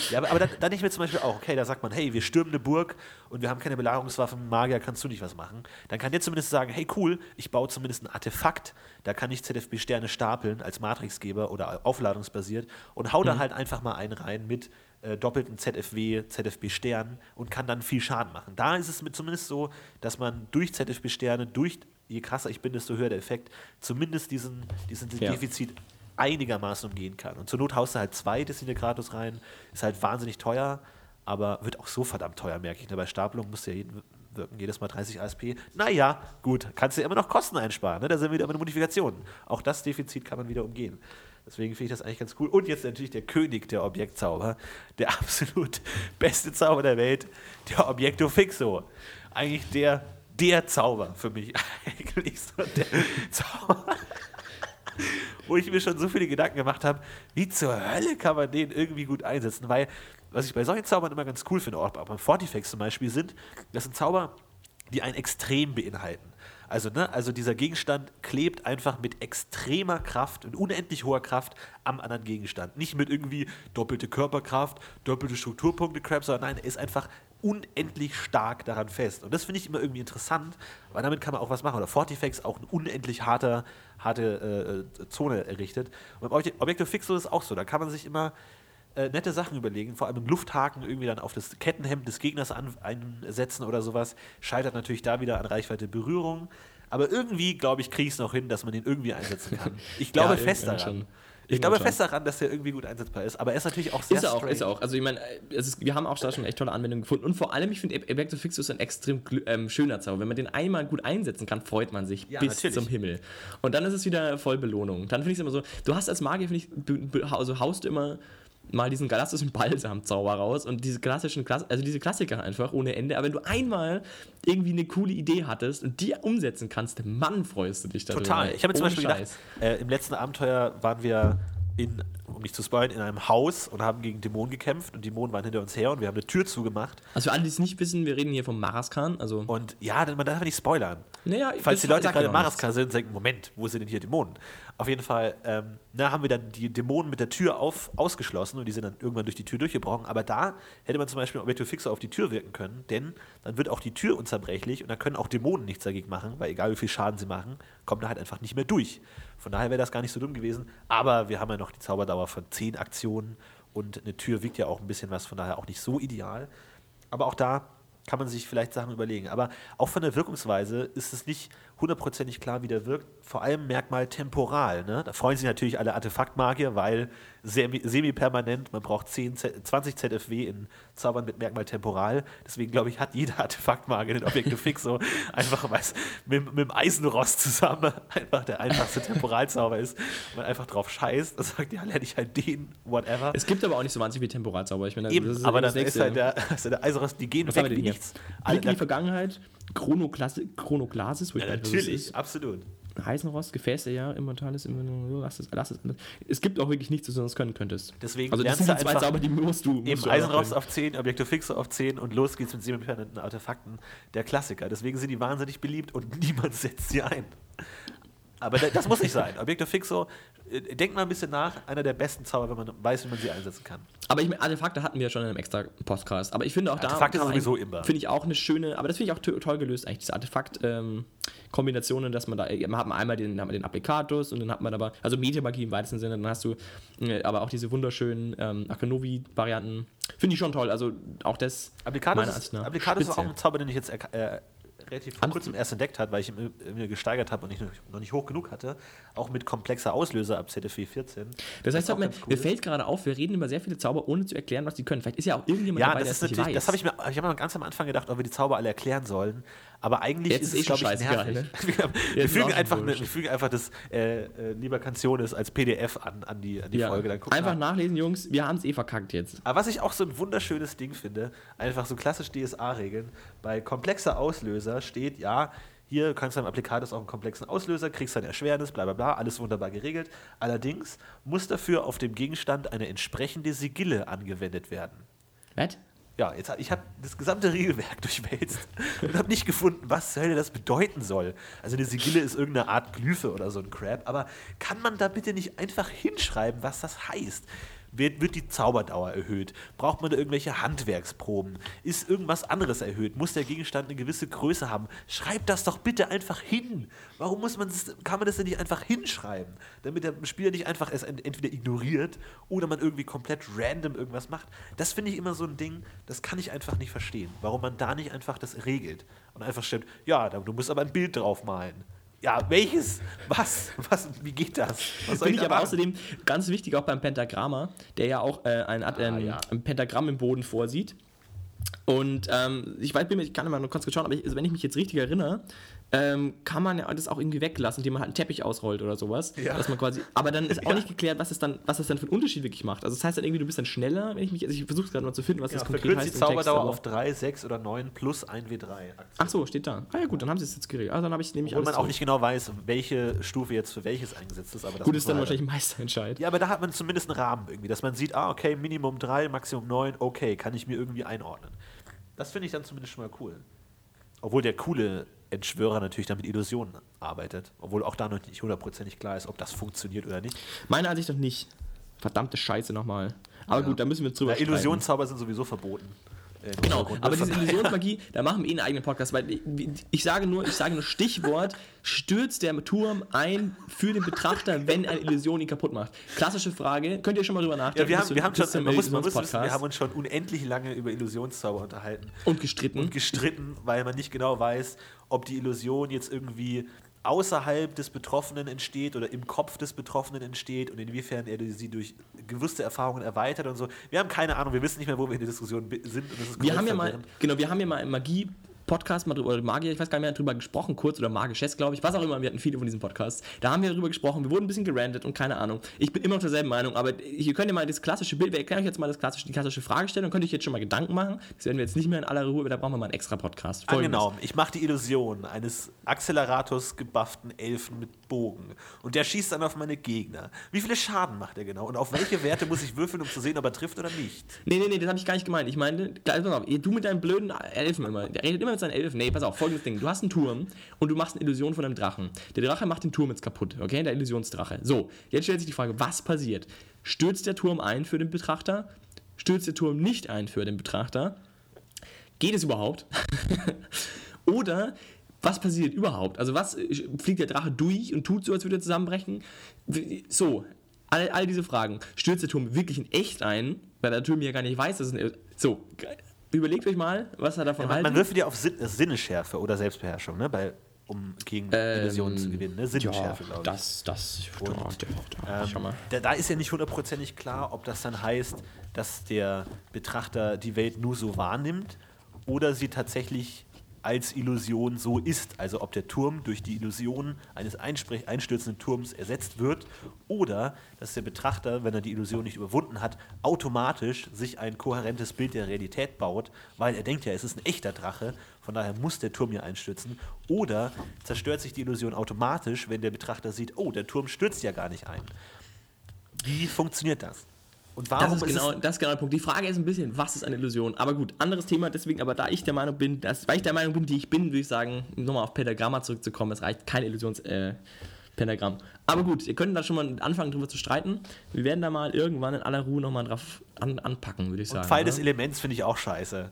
Ja, aber, aber dann, dann denke ich mir zum Beispiel auch, okay, da sagt man, hey, wir stürmen eine Burg und wir haben keine Belagerungswaffen, Magier, kannst du nicht was machen. Dann kann der zumindest sagen, hey, cool, ich baue zumindest ein Artefakt, da kann ich ZFB-Sterne stapeln als Matrixgeber oder aufladungsbasiert und hau da halt einfach mal einen rein mit äh, doppelten ZFW, ZFB-Sternen und kann dann viel Schaden machen. Da ist es mit zumindest so, dass man durch ZFB-Sterne, durch, je krasser ich bin, desto höher der Effekt, zumindest diesen, diesen Ja. Defizit einigermaßen umgehen kann. Und zur Not haust du halt zwei Desintegratus rein, ist halt wahnsinnig teuer, aber wird auch so verdammt teuer, merke ich. ne? Bei Stapelung musst du ja jeden, wirken, jedes Mal 30 ASP. Naja, gut, kannst du ja immer noch Kosten einsparen. Ne? Da sind wir wieder den Modifikationen. Auch das Defizit kann man wieder umgehen. Deswegen finde ich das eigentlich ganz cool. Und jetzt natürlich der König der Objektzauber, der absolut beste Zauber der Welt, der Objekto Fixo. Eigentlich der, der Zauber für mich. Eigentlich so der Zauber wo ich mir schon so viele Gedanken gemacht habe, wie zur Hölle kann man den irgendwie gut einsetzen, weil was ich bei solchen Zaubern immer ganz cool finde, auch beim Fortifex zum Beispiel, sind, das sind Zauber, die ein Extrem beinhalten. Also, ne, also dieser Gegenstand klebt einfach mit extremer Kraft und unendlich hoher Kraft am anderen Gegenstand. Nicht mit irgendwie doppelte Körperkraft, doppelte Strukturpunkte, Crap, sondern nein, er ist einfach unendlich stark daran fest. Und das finde ich immer irgendwie interessant, weil damit kann man auch was machen. Oder Fortifex auch eine unendlich harte, harte äh, Zone errichtet. Und beim Object- Objective Fixo ist es auch so. Da kann man sich immer äh, nette Sachen überlegen, vor allem im Lufthaken irgendwie dann auf das Kettenhemd des Gegners an, einsetzen oder sowas. Scheitert natürlich da wieder an Reichweite Berührung. Aber irgendwie, glaube ich, kriege ich es noch hin, dass man den irgendwie einsetzen kann. Ich glaube Ja, fest daran. schon. Ich glaube fest daran, dass der irgendwie gut einsetzbar ist. Aber er ist natürlich auch sehr Ist er auch, ist er auch. Also ich meine, ist, wir haben auch da schon echt tolle Anwendungen gefunden. Und vor allem, ich finde, Ebecto Fixus ist ein extrem ähm, schöner Zauber. Wenn man den einmal gut einsetzen kann, freut man sich Ja, bis natürlich. zum Himmel. Und dann ist es wieder voll Belohnung. Dann finde ich es immer so, du hast als Magier, finde ich, also haust du immer mal diesen galassischen Balsam-Zauber raus und diese klassischen, Klass also diese Klassiker einfach ohne Ende. Aber wenn du einmal irgendwie eine coole Idee hattest und die umsetzen kannst, Mann, freust du dich darüber. Total. Ich habe mir zum Beispiel Scheiß. gedacht, äh, im letzten Abenteuer waren wir in, um nicht zu spoilern, in einem Haus und haben gegen Dämonen gekämpft und Dämonen waren hinter uns her und wir haben eine Tür zugemacht. Also für alle, die es nicht wissen, wir reden hier vom Maraskan. Also, Und ja, man darf nicht spoilern. naja, Falls die Leute gerade auch Maraskar sind, denken, Moment, wo sind denn hier Dämonen? Auf jeden Fall, ähm, na, haben wir dann die Dämonen mit der Tür auf, ausgeschlossen und die sind dann irgendwann durch die Tür durchgebrochen. Aber da hätte man zum Beispiel Objektiv Fixer auf die Tür wirken können, denn dann wird auch die Tür unzerbrechlich und dann können auch Dämonen nichts dagegen machen, weil egal wie viel Schaden sie machen, kommen da halt einfach nicht mehr durch. Von daher wäre das gar nicht so dumm gewesen. Aber wir haben ja noch die Zauberdauer von 10 Aktionen und eine Tür wiegt ja auch ein bisschen was, von daher auch nicht so ideal. Aber auch da kann man sich vielleicht Sachen überlegen. Aber auch von der Wirkungsweise ist es nicht hundertprozentig klar, wie der wirkt. Vor allem Merkmal temporal. Ne? Da freuen sich natürlich alle Artefaktmagier, weil semi- semi-permanent, man braucht 10, Z- 20 ZFW in Zaubern mit Merkmal temporal. Deswegen glaube ich, hat jeder Artefaktmagier den Objektiv Fixo einfach weil es mit, mit dem Eisenrost zusammen einfach der einfachste Temporalzauber ist. Und man einfach drauf scheißt und sagt, ja, lerne ich halt den, whatever. Es gibt aber auch nicht so wahnsinnig viel Temporalzauber. Ich meine, Eben, das ist aber das dann ist halt der, also der Eisenrost, die gehen weg wie nichts. Blick in die Vergangenheit, Chronoklasis, wo ich ja, natürlich, ist. absolut. Heißenrost, Gefäß der Jahre, Immortalis, Immortalis, lass es, lass es. Es gibt auch wirklich nichts, was du sonst können könntest. Deswegen also das sind die zwei einfach Zauber, die musst du. musst Eben du Eisenrost auf 10, Objektiv Fixo auf 10 und los geht's mit semi-permanenten Artefakten. Der Klassiker. Deswegen sind die wahnsinnig beliebt und niemand setzt sie ein. Aber da- das muss nicht sein. Objektiv Fixo, äh, denkt mal ein bisschen nach, einer der besten Zauber, wenn man weiß, wie man sie einsetzen kann. Aber ich meine, Artefakte hatten wir ja schon in einem extra Podcast. Aber ich finde auch da. Artefakte man sowieso immer. Finde ich auch eine schöne, aber das finde ich auch to- toll gelöst, eigentlich, diese Artefakt-Kombinationen, dass man da, man hat man einmal den, hat man den Applikatus und dann hat man aber, also Mediamagie im weitesten Sinne, dann hast du äh, aber auch diese wunderschönen ähm, Akanovi-Varianten. Finde ich schon toll. Also auch das. Meiner ist, Applikatus ist auch ein Zauber, den ich jetzt äh, relativ vor kurzem erst entdeckt habe, weil ich ihn mir gesteigert habe und ich noch- noch nicht hoch genug hatte. Auch mit komplexer Auslöser ab ZFW 14. Das heißt, auch mir, cool. mir fällt gerade auf, wir reden über sehr viele Zauber, ohne zu erklären, was die können. Vielleicht ist ja auch irgendjemand Ja, dabei, das der ist es nicht natürlich, weiß. das habe ich mir, ich habe mir ganz am Anfang gedacht, ob wir die Zauber alle erklären sollen. Aber eigentlich Jetzt ist es, eh schon glaube ich, nervig. ne? Wir, fügen einfach, ne, wir fügen einfach das äh, äh, Lieber Canciones als PDF an, an die, an die ja. Folge. Dann Einfach nach. nachlesen, Jungs. Wir haben es eh verkackt jetzt. Aber was ich auch so ein wunderschönes Ding finde, einfach so klassisch DSA-Regeln, bei komplexer Auslöser steht, ja, hier kannst du beim Applikatus auch einen komplexen Auslöser, kriegst dann Erschwernis, bla bla bla, alles wunderbar geregelt. Allerdings muss dafür auf dem Gegenstand eine entsprechende Sigille angewendet werden. Was? Ja, jetzt, ich habe das gesamte Regelwerk durchwälzt und habe nicht gefunden, was Hölle das bedeuten soll. Also eine Sigille ist irgendeine Art Glyphe oder so ein Crap, aber kann man da bitte nicht einfach hinschreiben, was das heißt? Wird, wird die Zauberdauer erhöht? Braucht man da irgendwelche Handwerksproben? Ist irgendwas anderes erhöht? Muss der Gegenstand eine gewisse Größe haben? Schreibt das doch bitte einfach hin. Warum muss man kann man das denn nicht einfach hinschreiben? Damit der Spieler nicht einfach es ent- entweder ignoriert oder man irgendwie komplett random irgendwas macht. Das finde ich immer so ein Ding, das kann ich einfach nicht verstehen. Warum man da nicht einfach das regelt und einfach stimmt, ja, du musst aber ein Bild drauf malen. Ja, welches? Was? Was? Wie geht das? Was soll Finde ich aber machen? außerdem ganz wichtig auch beim Pentagramma, der ja auch äh, ein, Ah, ja. ein Pentagramm im Boden vorsieht. Und ähm, ich weiß, bin ich kann immer nur kurz schauen, aber ich, also wenn ich mich jetzt richtig erinnere, ähm, kann man ja das auch irgendwie weglassen, indem man halt einen Teppich ausrollt oder sowas. Ja. Dass man quasi, aber dann ist auch Ja. nicht geklärt, was es dann, was das dann für einen Unterschied wirklich macht. Also das heißt dann irgendwie, du bist dann schneller, wenn ich mich, also ich versuche gerade mal zu finden, was Ja, das konkret verkürzt heißt. die Zauberdauer auf 3, 6 oder 9 plus 1W3. Ach so, steht da. Ah ja gut, dann haben sie es jetzt geregelt. Also dann habe ich nämlich Obwohl man auch nicht genau weiß, welche Stufe jetzt für welches eingesetzt ist. Aber das Gut, ist dann man halt- wahrscheinlich Meisterentscheid. Ja, aber da hat man zumindest einen Rahmen irgendwie, dass man sieht, ah, okay, Minimum 3, Maximum 9, okay, kann ich mir irgendwie einordnen. Das finde ich dann zumindest schon mal cool. Obwohl der coole Entschwörer natürlich dann mit Illusionen arbeitet. Obwohl auch da noch nicht hundertprozentig klar ist, ob das funktioniert oder nicht. Meiner Ansicht nach nicht. Verdammte Scheiße nochmal. Aber gut, da müssen wir drüber Ja. Illusionszauber sind sowieso verboten. Äh, Genau, Runde. aber diese Illusionsmagie, da machen wir eh einen eigenen Podcast, weil ich, ich sage nur, ich sage nur Stichwort, stürzt der Turm ein für den Betrachter, wenn eine Illusion ihn kaputt macht. Klassische Frage, könnt ihr schon mal drüber Ja, nachdenken? wir bis haben, zu- wir haben bis schon, zum man muss, man muss wissen, Illusionspodcast. wir haben uns schon unendlich lange über Illusionszauber unterhalten. und gestritten. und gestritten, weil man nicht genau weiß, ob die Illusion jetzt irgendwie außerhalb des Betroffenen entsteht oder im Kopf des Betroffenen entsteht und inwiefern er sie durch gewusste Erfahrungen erweitert und so. Wir haben keine Ahnung, wir wissen nicht mehr, wo wir in der Diskussion sind. Wir haben ja mal, genau, wir haben ja mal im Magie Podcast mal drüber, Magier, ich weiß gar nicht mehr, drüber gesprochen, kurz oder Magischess, glaube ich, was auch immer, wir hatten viele von diesen Podcasts. Da haben wir drüber gesprochen, wir wurden ein bisschen gerandet und keine Ahnung. Ich bin immer noch derselben Meinung, aber ihr könnt ja mal das klassische Bild, wir erklären euch jetzt mal das klassische, die klassische Fragestellung, könnt ihr euch jetzt schon mal Gedanken machen. Das werden wir jetzt nicht mehr in aller Ruhe, da brauchen wir mal einen extra Podcast. Folgendes. Angenommen, ich mache die Illusion eines Accelerators gebufften Elfen mit Bogen und der schießt dann auf meine Gegner. Wie viele Schaden macht er genau und auf welche Werte muss ich würfeln, um zu sehen, ob er trifft oder nicht? Nee, nee, nee, das habe ich gar nicht gemeint. Ich meine, du mit deinen blöden Elfen immer, der redet immer mit seinen Elfen. Nee, pass auf, folgendes Ding. Du hast einen Turm und du machst eine Illusion von einem Drachen. Der Drache macht den Turm jetzt kaputt, okay? Der Illusionsdrache. So, jetzt stellt sich die Frage, was passiert? Stürzt der Turm ein für den Betrachter? Stürzt der Turm nicht ein für den Betrachter? Geht es überhaupt? Oder was passiert überhaupt? Also was fliegt der Drache durch und tut so, als würde er zusammenbrechen? So, all, all diese Fragen. Stürzt der Turm wirklich in echt ein, weil der Turm ja gar nicht weiß, dass es ein... So, überlegt euch mal, was er davon ja, halten. Man würfelt ja auf Sin Sinneschärfe oder Selbstbeherrschung, ne? Bei, um gegen ähm, Illusionen zu gewinnen. Ne? Sinneschärfe, ja, glaube ich. Das, das, Und, da, ähm, da, da ist ja nicht hundertprozentig klar, ob das dann heißt, dass der Betrachter die Welt nur so wahrnimmt oder sie tatsächlich als Illusion so ist. Also ob der Turm durch die Illusion eines einstürzenden Turms ersetzt wird oder dass der Betrachter, wenn er die Illusion nicht überwunden hat, automatisch sich ein kohärentes Bild der Realität baut, weil er denkt ja, es ist ein echter Drache, von daher muss der Turm hier einstürzen. Oder zerstört sich die Illusion automatisch, wenn der Betrachter sieht, oh, der Turm stürzt ja gar nicht ein. Wie funktioniert das? Und warum das ist, genau, das ist genau der Punkt. Die Frage ist ein bisschen, was ist eine Illusion? Aber gut, anderes Thema, deswegen, aber da ich der Meinung bin, dass, weil ich der Meinung bin, die ich bin, würde ich sagen, nochmal auf Pentagramma zurückzukommen, es reicht kein Illusions-Pentagramm. Äh, aber gut, ihr könnt da schon mal anfangen, drüber zu streiten. Wir werden da mal irgendwann in aller Ruhe nochmal drauf an, anpacken, würde ich sagen. Und Pfeil des Elements finde ich auch scheiße.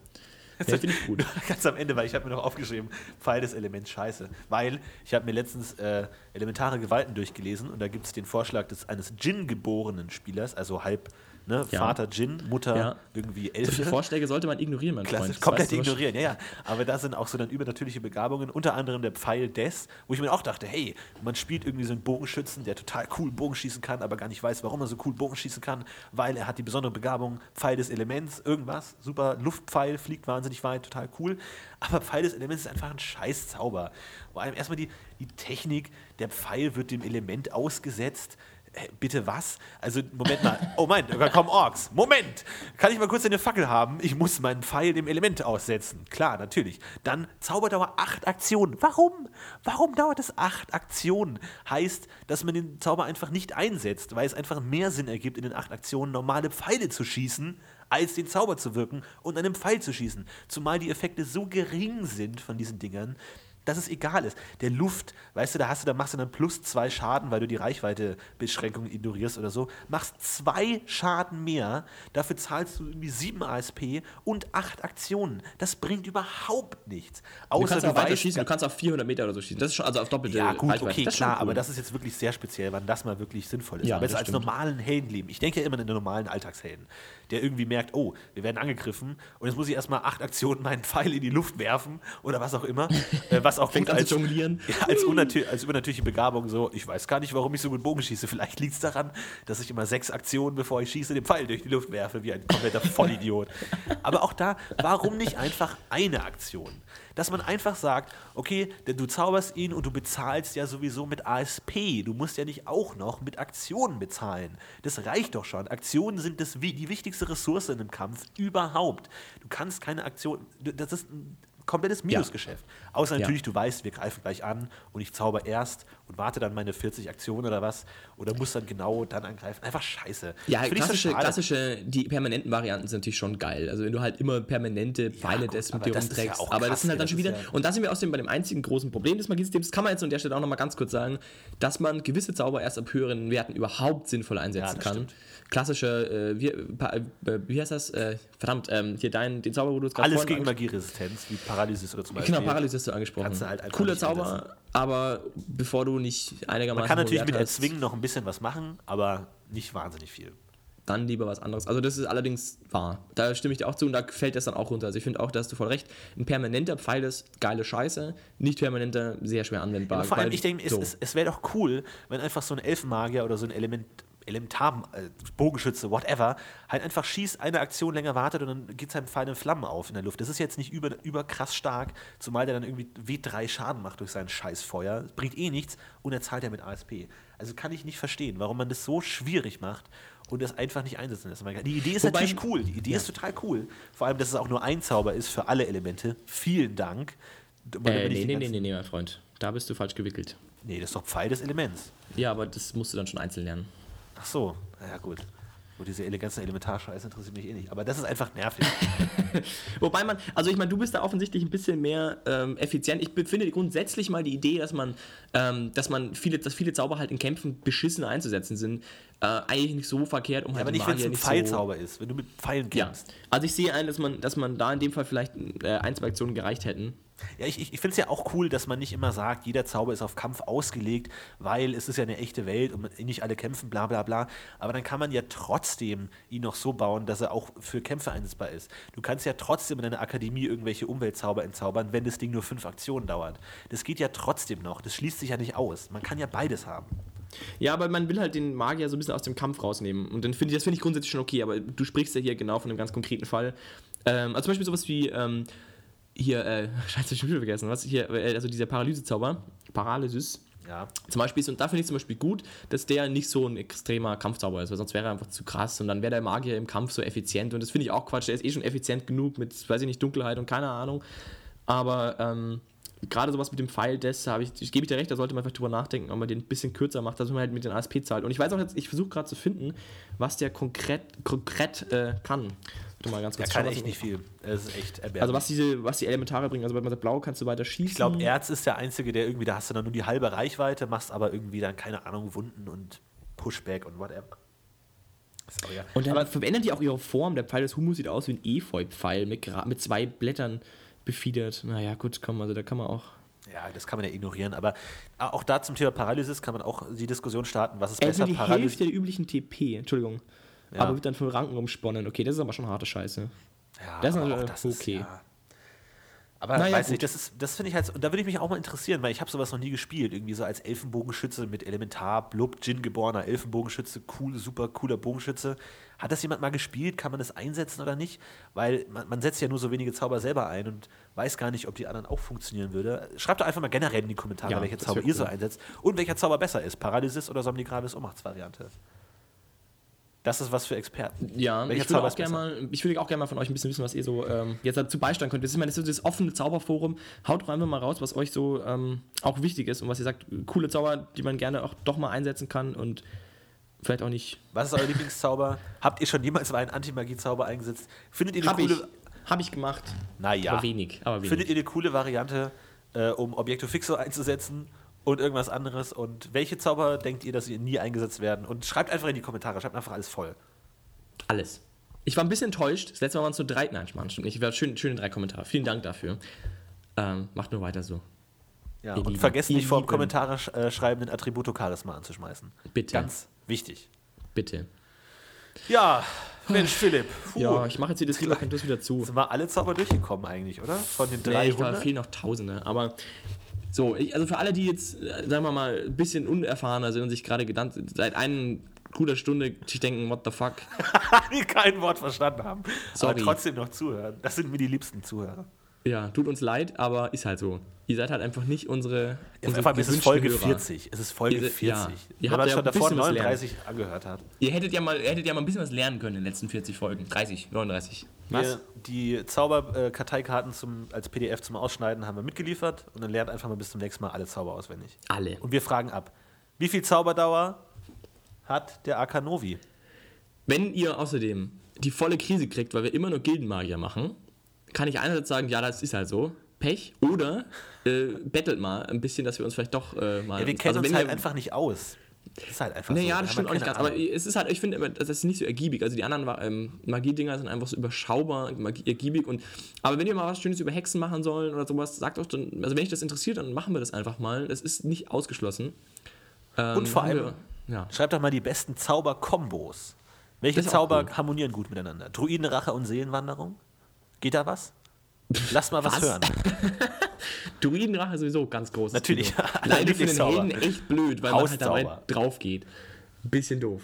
Ja, finde ich gut. Ganz am Ende, weil ich habe mir noch aufgeschrieben, Pfeil des Elements scheiße. Weil ich habe mir letztens äh, elementare Gewalten durchgelesen und da gibt es den Vorschlag des eines Djinn-geborenen Spielers, also halb Ne? Ja. Vater Jin, Mutter ja. irgendwie Elfe. Solche Vorschläge sollte man ignorieren, mein Klassisch, Freund. Komplett ignorieren, ja, ja. Aber da sind auch so dann übernatürliche Begabungen, unter anderem der Pfeil des, wo ich mir auch dachte, hey, man spielt irgendwie so einen Bogenschützen, der total cool Bogen schießen kann, aber gar nicht weiß, warum er so cool Bogen schießen kann, weil er hat die besondere Begabung, Pfeil des Elements, irgendwas, super, Luftpfeil, fliegt wahnsinnig weit, total cool. Aber Pfeil des Elements ist einfach ein scheiß Zauber. Vor allem erstmal die, die Technik, der Pfeil wird dem Element ausgesetzt, bitte was? Also, Moment mal. Oh mein, da kommen Orks. Moment! Kann ich mal kurz eine Fackel haben? Ich muss meinen Pfeil dem Element aussetzen. Klar, natürlich. Dann Zauberdauer 8 Aktionen. Warum? Warum dauert es 8 Aktionen? Heißt, dass man den Zauber einfach nicht einsetzt, weil es einfach mehr Sinn ergibt, in den 8 Aktionen normale Pfeile zu schießen, als den Zauber zu wirken und einen Pfeil zu schießen. Zumal die Effekte so gering sind von diesen Dingern, dass es egal ist. Der Luft, weißt du, da hast du, da machst du dann plus zwei Schaden, weil du die Reichweitebeschränkungen ignorierst oder so. Machst zwei Schaden mehr, dafür zahlst du irgendwie sieben ASP und acht Aktionen. Das bringt überhaupt nichts. Außer du kannst du auch weiter schießen, du kannst auf 400 Meter oder so schießen. Das ist schon, also auf doppelte Ja, gut, Reichweite. okay, klar, cool. aber das ist jetzt wirklich sehr speziell, wann das mal wirklich sinnvoll ist. Ja, aber jetzt als stimmt. normalen Heldenleben, ich denke ja immer an den normalen Alltagshelden, der irgendwie merkt, oh, wir werden angegriffen und jetzt muss ich erstmal acht Aktionen meinen Pfeil in die Luft werfen oder was auch immer, äh, was auch gut als, jonglieren. Ja, als, als übernatürliche Begabung so, ich weiß gar nicht, warum ich so gut Bogen schieße. Vielleicht liegt es daran, dass ich immer sechs Aktionen, bevor ich schieße, den Pfeil durch die Luft werfe, wie ein kompletter Vollidiot. Aber auch da, warum nicht einfach eine Aktion? Dass man einfach sagt, okay, denn du zauberst ihn und du bezahlst ja sowieso mit ASP. Du musst ja nicht auch noch mit Aktionen bezahlen. Das reicht doch schon. Aktionen sind das, die wichtigste Ressource in einem Kampf überhaupt. Du kannst keine Aktion, das ist komplettes Minusgeschäft. Ja. Außer natürlich, ja. du weißt, wir greifen gleich an und ich zauber erst und warte dann meine 40 Aktionen oder was oder muss dann genau dann angreifen. Einfach scheiße. Ja, klassische, so klassische, die permanenten Varianten sind natürlich schon geil. Also wenn du halt immer permanente Pfeile ja, des mit dir rumträgst. aber krass, das sind halt dann schon wieder, und da sind wir außerdem bei dem einzigen großen Problem des Magiesystems, kann man jetzt an der Stelle auch nochmal ganz kurz sagen, dass man gewisse Zauber erst ab höheren Werten überhaupt sinnvoll einsetzen kann. Stimmt klassische, äh, wie, äh, wie heißt das? Äh, verdammt, ähm, hier dein, den Zauber, wo du es gerade Alles gegen Magieresistenz, wie Paralysis oder zum Beispiel. Genau, Paralysis hast du angesprochen. Halt Cooler Zauber. Aber bevor du nicht einigermaßen. Man kann natürlich mit Erzwingen noch ein bisschen was machen, aber nicht wahnsinnig viel. Dann lieber was anderes. Also, das ist allerdings wahr. Da stimme ich dir auch zu und da fällt das dann auch runter. Also, ich finde auch, da hast du voll recht. Ein permanenter Pfeil ist geile Scheiße, nicht permanenter sehr schwer anwendbar. Ja, vor allem, ich denke, so. es, es, es wäre doch cool, wenn einfach so ein Elfenmagier oder so ein Element Elementar, äh, Bogenschütze, whatever, halt einfach schießt, eine Aktion länger wartet und dann geht sein Pfeil in Flammen auf in der Luft. Das ist jetzt nicht über, über krass stark, zumal der dann irgendwie W3 Schaden macht durch sein Scheißfeuer. Bringt eh nichts und er zahlt ja mit ASP. Also kann ich nicht verstehen, warum man das so schwierig macht und das einfach nicht einsetzen lässt. Die Idee ist Wobei- natürlich cool. Die Idee ist total cool. Vor allem, dass es auch nur ein Zauber ist für alle Elemente. Vielen Dank. Man Äh, nee, nee, nee, nee, nee, mein Freund. Da bist du falsch gewickelt. Nee, das ist doch Pfeil des Elements. Ja, aber das musst du dann schon einzeln lernen. Ach so, ja gut. Wo diese ele- ganzen Elementarscheiße interessiert mich eh nicht. Aber das ist einfach nervig. Wobei man, also ich meine, du bist da offensichtlich ein bisschen mehr ähm, effizient. Ich finde grundsätzlich mal die Idee, dass man, ähm, dass man viele, dass viele Zauber halt in Kämpfen beschissen einzusetzen sind, äh, eigentlich nicht so verkehrt, um halt aber nicht, wenn es ein Pfeilzauber ist, wenn du mit Pfeilen Ja, kämpfst. also ich sehe ein, dass man, dass man da in dem Fall vielleicht äh, ein, zwei Aktionen gereicht hätten. Ja, ich, ich, finde es ja auch cool, dass man nicht immer sagt, jeder Zauber ist auf Kampf ausgelegt, weil es ist ja eine echte Welt und man- nicht alle kämpfen, bla bla bla. Aber dann kann man ja trotzdem ihn noch so bauen, dass er auch für Kämpfe einsetzbar ist. Du kannst ja trotzdem in deiner Akademie irgendwelche Umweltzauber entzaubern, wenn das Ding nur fünf Aktionen dauert. Das geht ja trotzdem noch. Das schließt sich ja nicht aus. Man kann ja beides haben. Ja, aber man will halt den Magier so ein bisschen aus dem Kampf rausnehmen. Und dann finde ich, das finde ich grundsätzlich schon okay, aber du sprichst ja hier genau von einem ganz konkreten Fall. Ähm, also zum Beispiel sowas wie, ähm, hier, äh, scheiße, ich schon wieder vergessen, was hier, äh, also dieser Paralysezauber, Paralysis. Ja. Zum Beispiel ist, und da finde ich zum Beispiel gut, dass der nicht so ein extremer Kampfzauber ist, weil sonst wäre er einfach zu krass und dann wäre der Magier im Kampf so effizient und das finde ich auch Quatsch, der ist eh schon effizient genug mit, weiß ich nicht, Dunkelheit und keine Ahnung. Aber ähm, gerade sowas mit dem Pfeil, das habe ich, ich gebe ich dir recht, da sollte man einfach drüber nachdenken, ob man den ein bisschen kürzer macht, dass man halt mit den ASP zahlt. Und ich weiß auch jetzt, ich versuche gerade zu finden, was der konkret, konkret äh, kann. Warte mal ganz Er kurz. kann schauen, echt nicht viel. Es ist echt erbärmlich. Also was diese, was die Elementare bringen, also bei der Blau kannst du weiter schießen. Ich glaube, Erz ist der Einzige, der irgendwie, da hast du dann nur die halbe Reichweite, machst aber irgendwie dann, keine Ahnung, Wunden und Pushback und whatever. Aber ja. Und dann verändern die auch ihre Form. Der Pfeil des Humus sieht aus wie ein Efeu-Pfeil mit, mit zwei Blättern befiedert. Naja, gut, komm, also da kann man auch. Ja, das kann man ja ignorieren. Aber auch da zum Thema Paralysis kann man auch die Diskussion starten, was ist Er ist besser, die Paralysis. Hälfte der üblichen TP, Entschuldigung. Ja. Aber wird dann von Ranken umsponnen. Okay, das ist aber schon harte Scheiße. Ja, Das ist aber das ist, okay. ja. Aber Naja, weiß nicht, gut. das, ist, das finde ich halt, und da würde ich mich auch mal interessieren, weil ich habe sowas noch nie gespielt. Irgendwie so als Elfenbogenschütze mit Elementar, Blub, Djinn geborener Elfenbogenschütze, cool, super cooler Bogenschütze. Hat das jemand mal gespielt? Kann man das einsetzen oder nicht? Weil man, man setzt ja nur so wenige Zauber selber ein und weiß gar nicht, ob die anderen auch funktionieren würde. Schreibt doch einfach mal generell in die Kommentare, Ja, welcher Zauber ihr so cool. einsetzt und welcher Zauber besser ist. Paralysis oder Somnigravis Ohnmachtsvariante. Das ist was für Experten. Ja, Welcher ich würde auch gerne mal, ich würde auch gerne mal von euch ein bisschen wissen, was ihr so ähm, jetzt dazu beisteuern könnt. Das ist, ich meine, das ist das offene Zauberforum. Haut doch einfach mal raus, was euch so ähm, auch wichtig ist und was ihr sagt, coole Zauber, die man gerne auch doch mal einsetzen kann und vielleicht auch nicht. Was ist euer Lieblingszauber? Habt ihr schon jemals mal einen Anti-Magie-Zauber eingesetzt? Findet ihr eine Habe ich, coole. hab ich gemacht. Naja. Aber wenig, aber wenig. Findet ihr eine coole Variante, äh, um Objekto Fixo einzusetzen und irgendwas anderes? Und welche Zauber denkt ihr, dass sie nie eingesetzt werden? Und schreibt einfach in die Kommentare, schreibt einfach alles voll. Alles. Ich war ein bisschen enttäuscht. Das letzte Mal waren es nur drei. Nein, Mann, stimmt nicht. Ich war schön, schöne drei Kommentare. Vielen Dank dafür. Ähm, macht nur weiter so. Ja, Ihr und Lieben, vergesst ihr nicht vor dem. Kommentare sch äh, schreiben den Attributo Charisma anzuschmeißen. Bitte. Ganz wichtig. Bitte. Ja, Mensch, Philipp. Puh. Ja, ich mache jetzt die das wieder zu. Sind wir alle Zauber durchgekommen eigentlich, oder? Von den Nee, ich glaube, 300? fehlen noch Tausende. Aber so, ich, also für alle, die jetzt, äh, sagen wir mal, ein bisschen unerfahrener sind und sich gerade gedacht, seit einer guter Stunde sich denken, what the fuck. die kein Wort verstanden haben, Sorry. aber trotzdem noch zuhören. Das sind mir die liebsten Zuhörer. Ja, tut uns leid, aber ist halt so. Ihr seid halt einfach nicht unsere. unsere allem, es ist Folge Hörer. 40. Es ist Folge Ihr se- 40. ja. Ihr Wenn man ja schon davor bisschen was 39 angehört hat. Ihr hättet ja, mal, ihr hättet ja mal ein bisschen was lernen können in den letzten 40 Folgen. 30, 39. Was? Die Zauber-Karteikarten zum, als PDF zum Ausschneiden haben wir mitgeliefert und dann lernt einfach mal bis zum nächsten Mal alle Zauber auswendig. Alle. Und wir fragen ab, wie viel Zauberdauer hat der Akanovi? Wenn ihr außerdem die volle Krise kriegt, weil wir immer nur Gildenmagier machen, kann ich einerseits sagen, ja, das ist halt so. Pech. Oder äh, bettelt mal ein bisschen, dass wir uns vielleicht doch äh, mal. Ja, wir kennen also uns halt ihr- einfach nicht aus. Das ist halt einfach Nee, so. ja, Wir das stimmt auch halt nicht ganz. Aber es ist halt, ich finde immer, das ist nicht so ergiebig. Also die anderen ähm, Magiedinger sind einfach so überschaubar, Magie, ergiebig. Und, aber wenn wir mal was Schönes über Hexen machen sollen oder sowas, sagt doch dann, also wenn euch das interessiert, dann machen wir das einfach mal. Das ist nicht ausgeschlossen. Ähm, Und vor allem- wir, ja. Schreibt doch mal die besten Zauber-Kombos. Welche auch Zauber cool. harmonieren gut miteinander? Druidenrache und Seelenwanderung? Geht da was? Lass mal was, Was? hören. Druidenrache sowieso ganz groß. Natürlich. Leider für den. Helden echt blöd, weil man halt dabei drauf geht. Bisschen doof.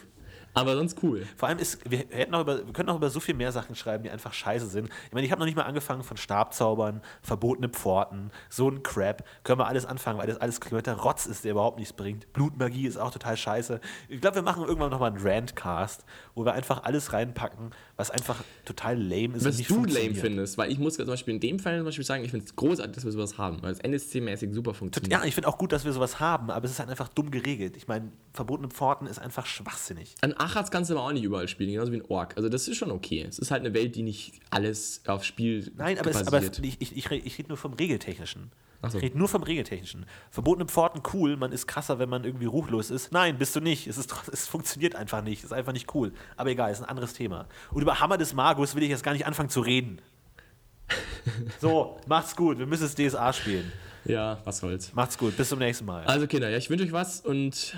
Aber sonst cool. Vor allem ist, wir, hätten noch über, wir können noch über so viel mehr Sachen schreiben, die einfach scheiße sind. Ich meine, ich habe noch nicht mal angefangen von Stabzaubern, verbotene Pforten, so ein Crap. Können wir alles anfangen, weil das alles kompletter Rotz ist, der überhaupt nichts bringt. Blutmagie ist auch total scheiße. Ich glaube, wir machen irgendwann nochmal einen Rantcast, wo wir einfach alles reinpacken, was einfach total lame ist. und Was du lame findest, weil ich muss zum Beispiel in dem Fall zum Beispiel sagen, ich finde es großartig, dass wir sowas haben, weil es NSC-mäßig super funktioniert. Ja, ich finde auch gut, dass wir sowas haben, aber es ist halt einfach dumm geregelt. Ich meine, verbotene Pforten ist einfach schwachsinnig. An Achatz kannst du aber auch nicht überall spielen, genauso wie ein Ork. Also das ist schon okay. Es ist halt eine Welt, die nicht alles auf Spiel Nein, aber, es, aber ich, ich, ich, rede- ich rede nur vom Regeltechnischen. So. Ich rede nur vom Regeltechnischen. Verbotene Pforten cool, man ist krasser, wenn man irgendwie ruchlos ist. Nein, bist du nicht. Es, ist, es funktioniert einfach nicht. Es ist einfach nicht cool. Aber egal, ist ein anderes Thema. Und über Hammer des Magus will ich jetzt gar nicht anfangen zu reden. So, macht's gut. Wir müssen das DSA spielen. ja, was soll's. Macht's gut. Bis zum nächsten Mal. Also Kinder, ja, ich wünsche euch was und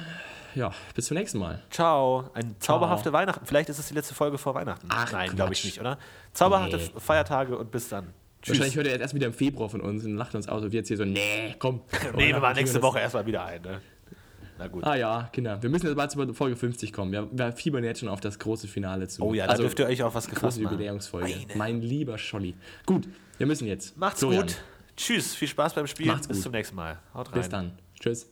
ja, bis zum nächsten Mal. Ciao. Ein zauberhafte Weihnachten. Vielleicht ist es die letzte Folge vor Weihnachten. Ach, Nein, glaube ich nicht, oder? Zauberhafte Nee. Feiertage und bis dann. Tschüss. Wahrscheinlich hört ihr jetzt erst wieder im Februar von uns und lacht uns aus und wir jetzt hier so, nee, komm. Nee, wir machen nächste Woche erstmal wieder ein. Ne? Na gut. Ah ja, Kinder. Wir müssen jetzt bald zu Folge 50 kommen. Wir, wir fiebern jetzt schon auf das große Finale zu. Oh ja, da dürft ihr euch auf was gefasst große machen. Jubiläumsfolge. Meine. Mein lieber Scholli. Gut, wir müssen jetzt. Macht's Florian, gut. Tschüss. Viel Spaß beim Spielen. Macht's Bis gut. zum nächsten Mal. Haut rein. Bis dann. Tschüss.